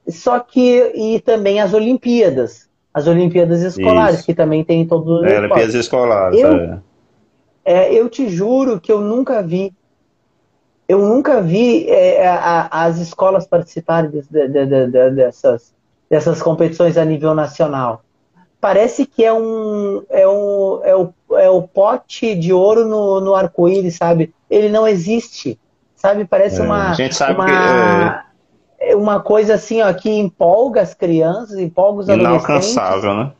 só que e também as Olimpíadas, as Olimpíadas escolares Isso. que também tem todos os é, Olimpíadas escolares. Eu, é. é. eu te juro que eu nunca vi eu nunca vi a, as escolas participarem de, de, de, dessas, dessas competições a nível nacional parece que é um é um é o, é o pote de ouro no, no arco-íris, sabe? Ele não existe, sabe? Parece é, uma uma, que, é... uma coisa assim, ó, que empolga as crianças, empolga os adolescentes. Inalcançável, né?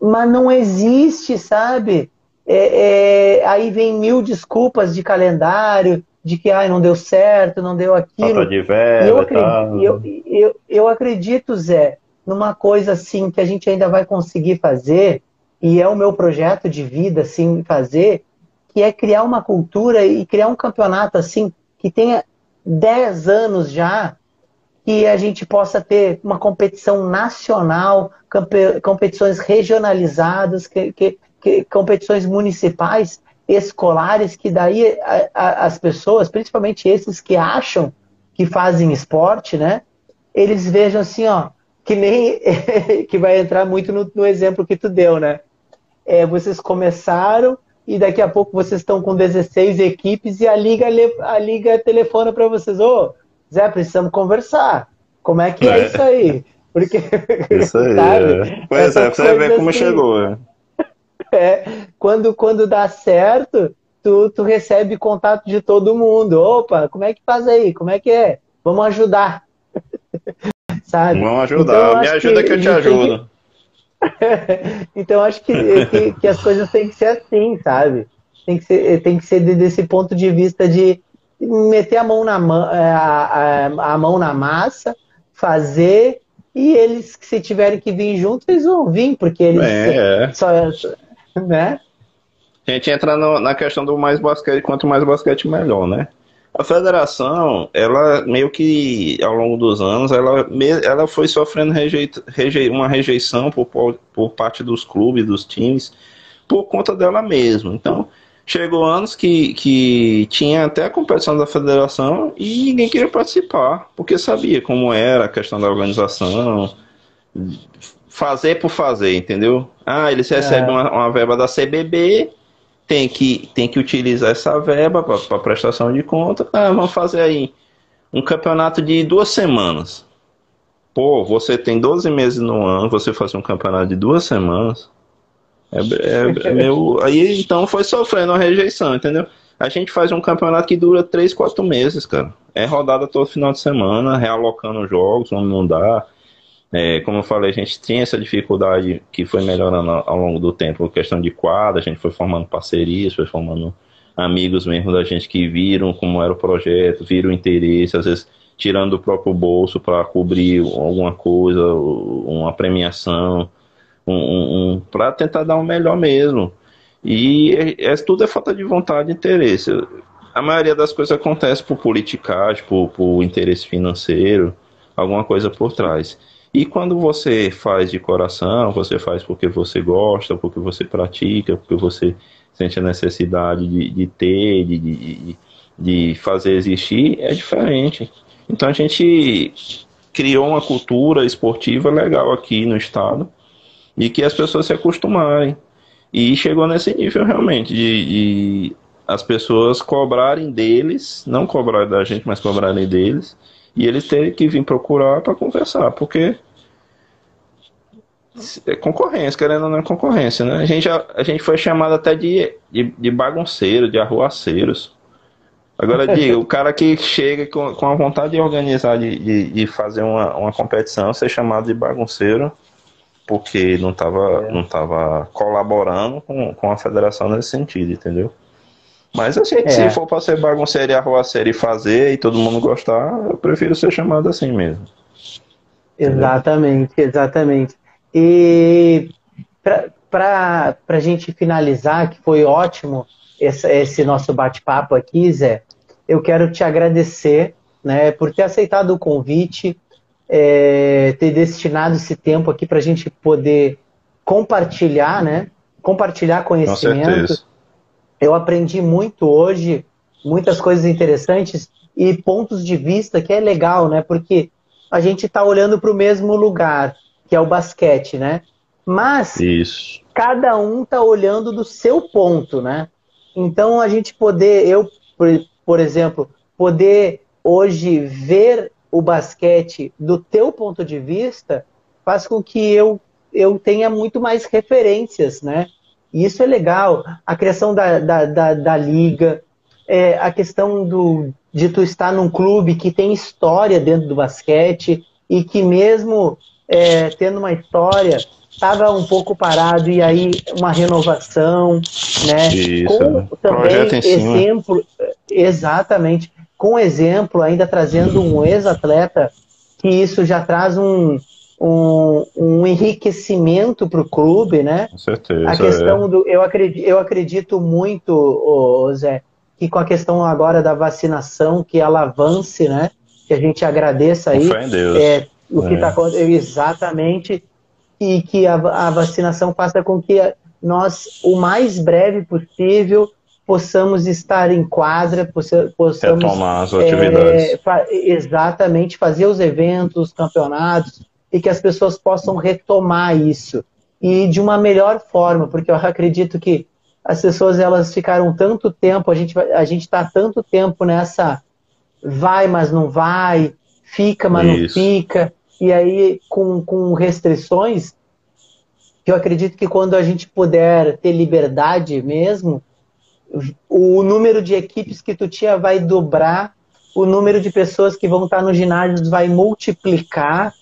Mas não existe, sabe? É, é, aí vem mil desculpas de calendário, de que ai, não deu certo, não deu aquilo. De verba, eu, acredito, eu, eu, eu acredito, Zé, numa coisa assim que a gente ainda vai conseguir fazer, e é o meu projeto de vida, assim, fazer, que é criar uma cultura e criar um campeonato, assim, que tenha 10 anos já, que a gente possa ter uma competição nacional, competições regionalizadas, que, que, que, competições municipais, escolares, que daí a, a, as pessoas, principalmente esses que acham que fazem esporte, né, eles vejam assim, ó, que nem que vai entrar muito no, no, exemplo que tu deu, né? É, vocês começaram e daqui a pouco vocês estão com 16 equipes e a liga a liga telefona para vocês, ô, oh, Zé, precisamos conversar. Como é que é, é isso aí? Porque isso aí, sabe? É. Pois é, você vê como assim, chegou. É. é, quando quando dá certo, tu, tu recebe contato de todo mundo. Opa, como é que faz aí? Como é que é? Vamos ajudar sabe? Vamos ajudar, então, me ajuda que, que eu te ajudo. então acho que, que, que, as coisas têm que ser assim, sabe? Tem que ser, tem que ser desse ponto de vista de meter a mão na, é, a, a, a mão na massa, fazer, e eles, se tiverem que vir juntos, eles vão vir, porque eles é, é. só. Né? A gente entra no, na questão do mais basquete, quanto mais basquete, melhor, né? A federação, ela meio que ao longo dos anos, ela, ela foi sofrendo rejeita, reje, uma rejeição por, por parte dos clubes, dos times, por conta dela mesma. Então, chegou anos que, que tinha até a competição da federação e ninguém queria participar, porque sabia como era a questão da organização, fazer por fazer, entendeu? Ah, eles recebem é. uma, uma verba da CBB tem que, tem que utilizar essa verba para prestação de conta. Ah, vamos fazer aí um campeonato de duas semanas. Pô, você tem 12 meses no ano, você fazer um campeonato de duas semanas. É, é, é meu. Aí então foi sofrendo a rejeição, entendeu? A gente faz um campeonato que dura 3, 4 meses, cara. É rodada todo final de semana, realocando jogos, não dá. É, como eu falei, a gente tinha essa dificuldade que foi melhorando ao longo do tempo, questão de quadra, a gente foi formando parcerias, foi formando amigos mesmo da gente que viram como era o projeto, viram o interesse, às vezes tirando do próprio bolso para cobrir alguma coisa, uma premiação, um, um, um para tentar dar o um melhor mesmo. E é, é, tudo é falta de vontade e interesse. a maioria das coisas acontece por politicagem, por, por interesse financeiro, alguma coisa por trás. E quando você faz de coração, você faz porque você gosta, porque você pratica, porque você sente a necessidade de, de ter, de, de, de fazer existir, é diferente. Então a gente criou uma cultura esportiva legal aqui no estado e que as pessoas se acostumarem. E chegou nesse nível realmente de, de as pessoas cobrarem deles, não cobrarem da gente, mas cobrarem deles, e eles terem que vir procurar para conversar, porque é concorrência, querendo ou não é concorrência, né? A gente, a, a gente foi chamado até de, de, de bagunceiro, de arruaceiros. Agora, diga, o cara que chega com, com a vontade de organizar, de, de, de, fazer uma, uma competição, ser chamado de bagunceiro, porque não estava é. não tava colaborando com, com a federação nesse sentido, entendeu? Mas assim, é. se for para ser bagunceiro e arruaceiro e fazer e todo mundo gostar, eu prefiro ser chamado assim mesmo. Exatamente, exatamente. E para a gente finalizar, que foi ótimo esse, esse nosso bate-papo aqui, Zé, eu quero te agradecer né, por ter aceitado o convite, é, ter destinado esse tempo aqui para a gente poder compartilhar, né? Compartilhar conhecimento. Eu aprendi muito hoje, muitas coisas interessantes e pontos de vista que é legal, né? Porque a gente está olhando para o mesmo lugar, que é o basquete, né? Mas Isso. cada um está olhando do seu ponto, né? Então a gente poder, eu, por, por exemplo, poder hoje ver o basquete do teu ponto de vista faz com que eu, eu tenha muito mais referências, né? E isso é legal. A criação da, da, da, da liga, é, a questão do, de tu estar num clube que tem história dentro do basquete e que mesmo é, tendo uma história estava um pouco parado e aí uma renovação, né? Isso, com também exemplo, exatamente, com exemplo ainda trazendo um ex-atleta que isso já traz um, um, um enriquecimento para o clube, né? Com certeza. A questão é. do, eu acredito, eu acredito muito, oh, Zé, que com a questão agora da vacinação que ela avance, né? Que a gente agradeça aí. Fé em Deus. É, o que está é. acontecendo exatamente e que a, a vacinação faça com que nós, o mais breve possível, possamos estar em quadra, possamos retomar as atividades. É, exatamente, fazer os eventos, os campeonatos, e que as pessoas possam retomar isso. E de uma melhor forma, porque eu acredito que as pessoas elas ficaram tanto tempo, a gente a gente está tanto tempo nessa vai, mas não vai, fica, mas isso. não fica e aí com, com restrições, eu acredito que quando a gente puder ter liberdade mesmo, o número de equipes que tu tinha vai dobrar, o número de pessoas que vão estar no ginásio vai multiplicar,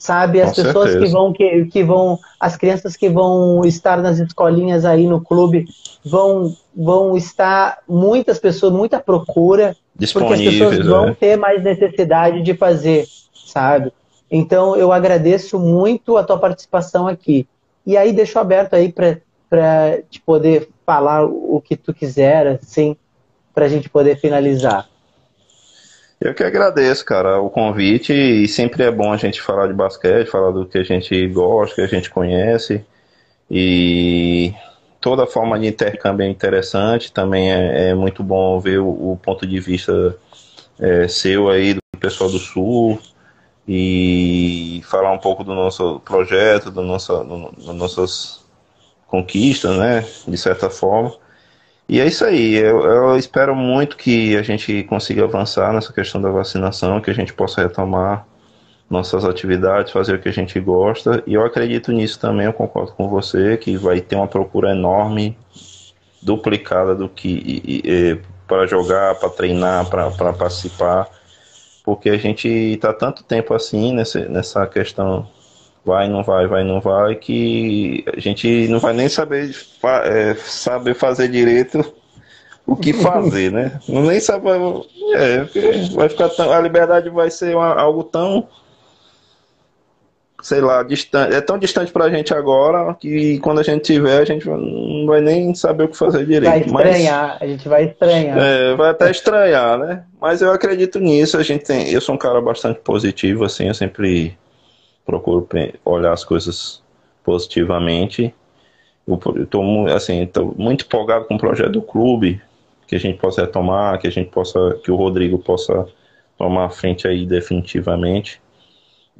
sabe? As Com pessoas certeza. que vão, que, que vão, as crianças que vão estar nas escolinhas aí no clube vão, vão estar muitas pessoas, muita procura, porque as pessoas vão é. ter mais necessidade de fazer, sabe? Então, eu agradeço muito a tua participação aqui. E aí, deixo aberto aí para te poder falar o que tu quiser, assim, para a gente poder finalizar. Eu que agradeço, cara, o convite. E sempre é bom a gente falar de basquete, falar do que a gente gosta, que a gente conhece. E toda forma de intercâmbio é interessante. Também é, é muito bom ver o, o ponto de vista é, seu aí, do pessoal do Sul e falar um pouco do nosso projeto, do do, das nossas conquistas, né, de certa forma. E é isso aí, eu, eu, espero muito que a gente consiga avançar nessa questão da vacinação, que a gente possa retomar nossas atividades, fazer o que a gente gosta, e eu acredito nisso também, eu concordo com você, que vai ter uma procura enorme, duplicada do que para jogar, para treinar, para participar. Porque a gente está tanto tempo assim nessa, nessa questão vai, não vai, vai, não vai, que a gente não vai nem saber, é, saber fazer direito o que fazer, né? Não nem sabe. É, vai ficar tão, a liberdade vai ser uma, algo tão sei lá, distante, é tão distante pra gente agora que quando a gente tiver, a gente não vai nem saber o que fazer direito. Vai estranhar, Mas, a gente vai estranhar. É, vai até estranhar, né? Mas eu acredito nisso, a gente tem, eu sou um cara bastante positivo, assim, eu sempre procuro olhar as coisas positivamente. Eu estou assim, tô muito empolgado com o projeto do clube, que a gente possa retomar, que a gente possa, que o Rodrigo possa tomar a frente aí definitivamente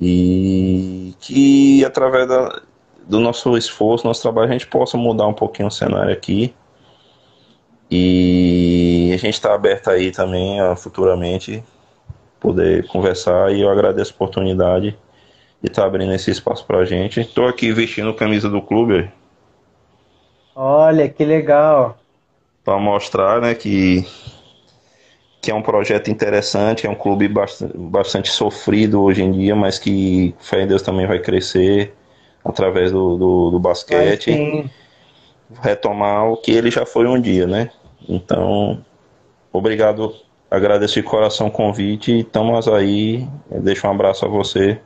e que através da, do nosso esforço, nosso trabalho, a gente possa mudar um pouquinho o cenário aqui. E a gente está aberto aí também a futuramente poder conversar e eu agradeço a oportunidade estar tá abrindo esse espaço para a gente. Estou aqui vestindo camisa do clube. Olha que legal! Para mostrar né, que que é um projeto interessante, é um clube bastante, bastante sofrido hoje em dia, mas que fé em Deus também vai crescer através do, do, do basquete. Retomar o que ele já foi um dia, né? Então, obrigado, agradeço de coração o convite e estamos aí. Deixo um abraço a você.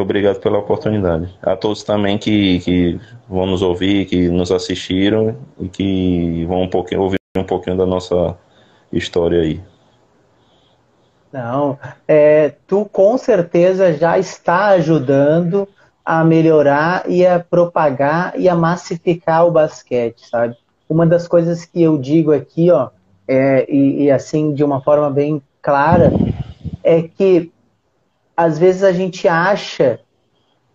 Obrigado pela oportunidade. A todos também que, que vão nos ouvir, que nos assistiram e que vão um pouquinho, ouvir um pouquinho da nossa história aí. Não, é, tu com certeza já está ajudando a melhorar e a propagar e a massificar o basquete, sabe? Uma das coisas que eu digo aqui, ó, é, e, e assim de uma forma bem clara, é que às vezes a gente acha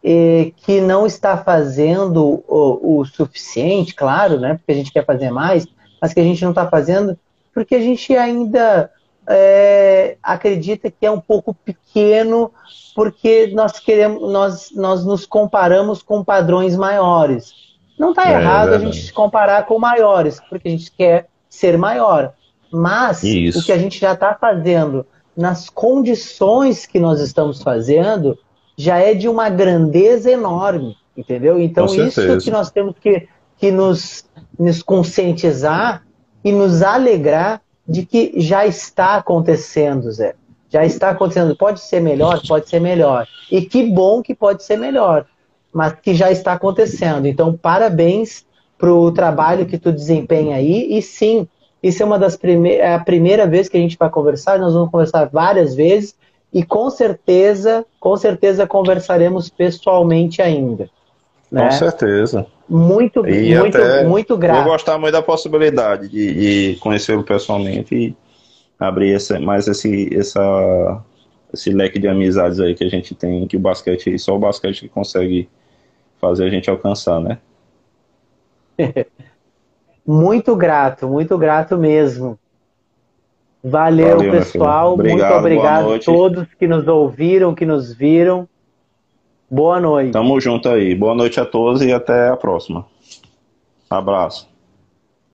é, que não está fazendo o, o, suficiente, claro, né? Porque a gente quer fazer mais, mas que a gente não está fazendo porque a gente ainda é, acredita que é um pouco pequeno, porque nós queremos, nós, nós nos comparamos com padrões maiores. Não está é, errado é a gente se comparar com maiores, porque a gente quer ser maior. Mas Isso. o que a gente já está fazendo nas condições que nós estamos fazendo já é de uma grandeza enorme, entendeu? Então isso que nós temos que, que nos, nos conscientizar e nos alegrar de que já está acontecendo, Zé. Já está acontecendo. Pode ser melhor? Pode ser melhor. E que bom que pode ser melhor, mas que já está acontecendo. Então, parabéns para o trabalho que tu desempenha aí. E sim, isso é uma das primeiras, é a primeira vez que a gente vai conversar. Nós vamos conversar várias vezes e com certeza, com certeza conversaremos pessoalmente ainda. Né? Com certeza. Muito, e muito, muito grato. Vou gostar muito da possibilidade de, de conhecê-lo pessoalmente e abrir essa, mais esse, essa, esse leque de amizades aí que a gente tem, que o basquete, só o basquete que consegue fazer a gente alcançar, né? muito grato, muito grato mesmo. Valeu, Valeu pessoal. Obrigado, muito obrigado a todos que nos ouviram, que nos viram. Boa noite. Tamo junto aí. Boa noite a todos e até a próxima. Abraço.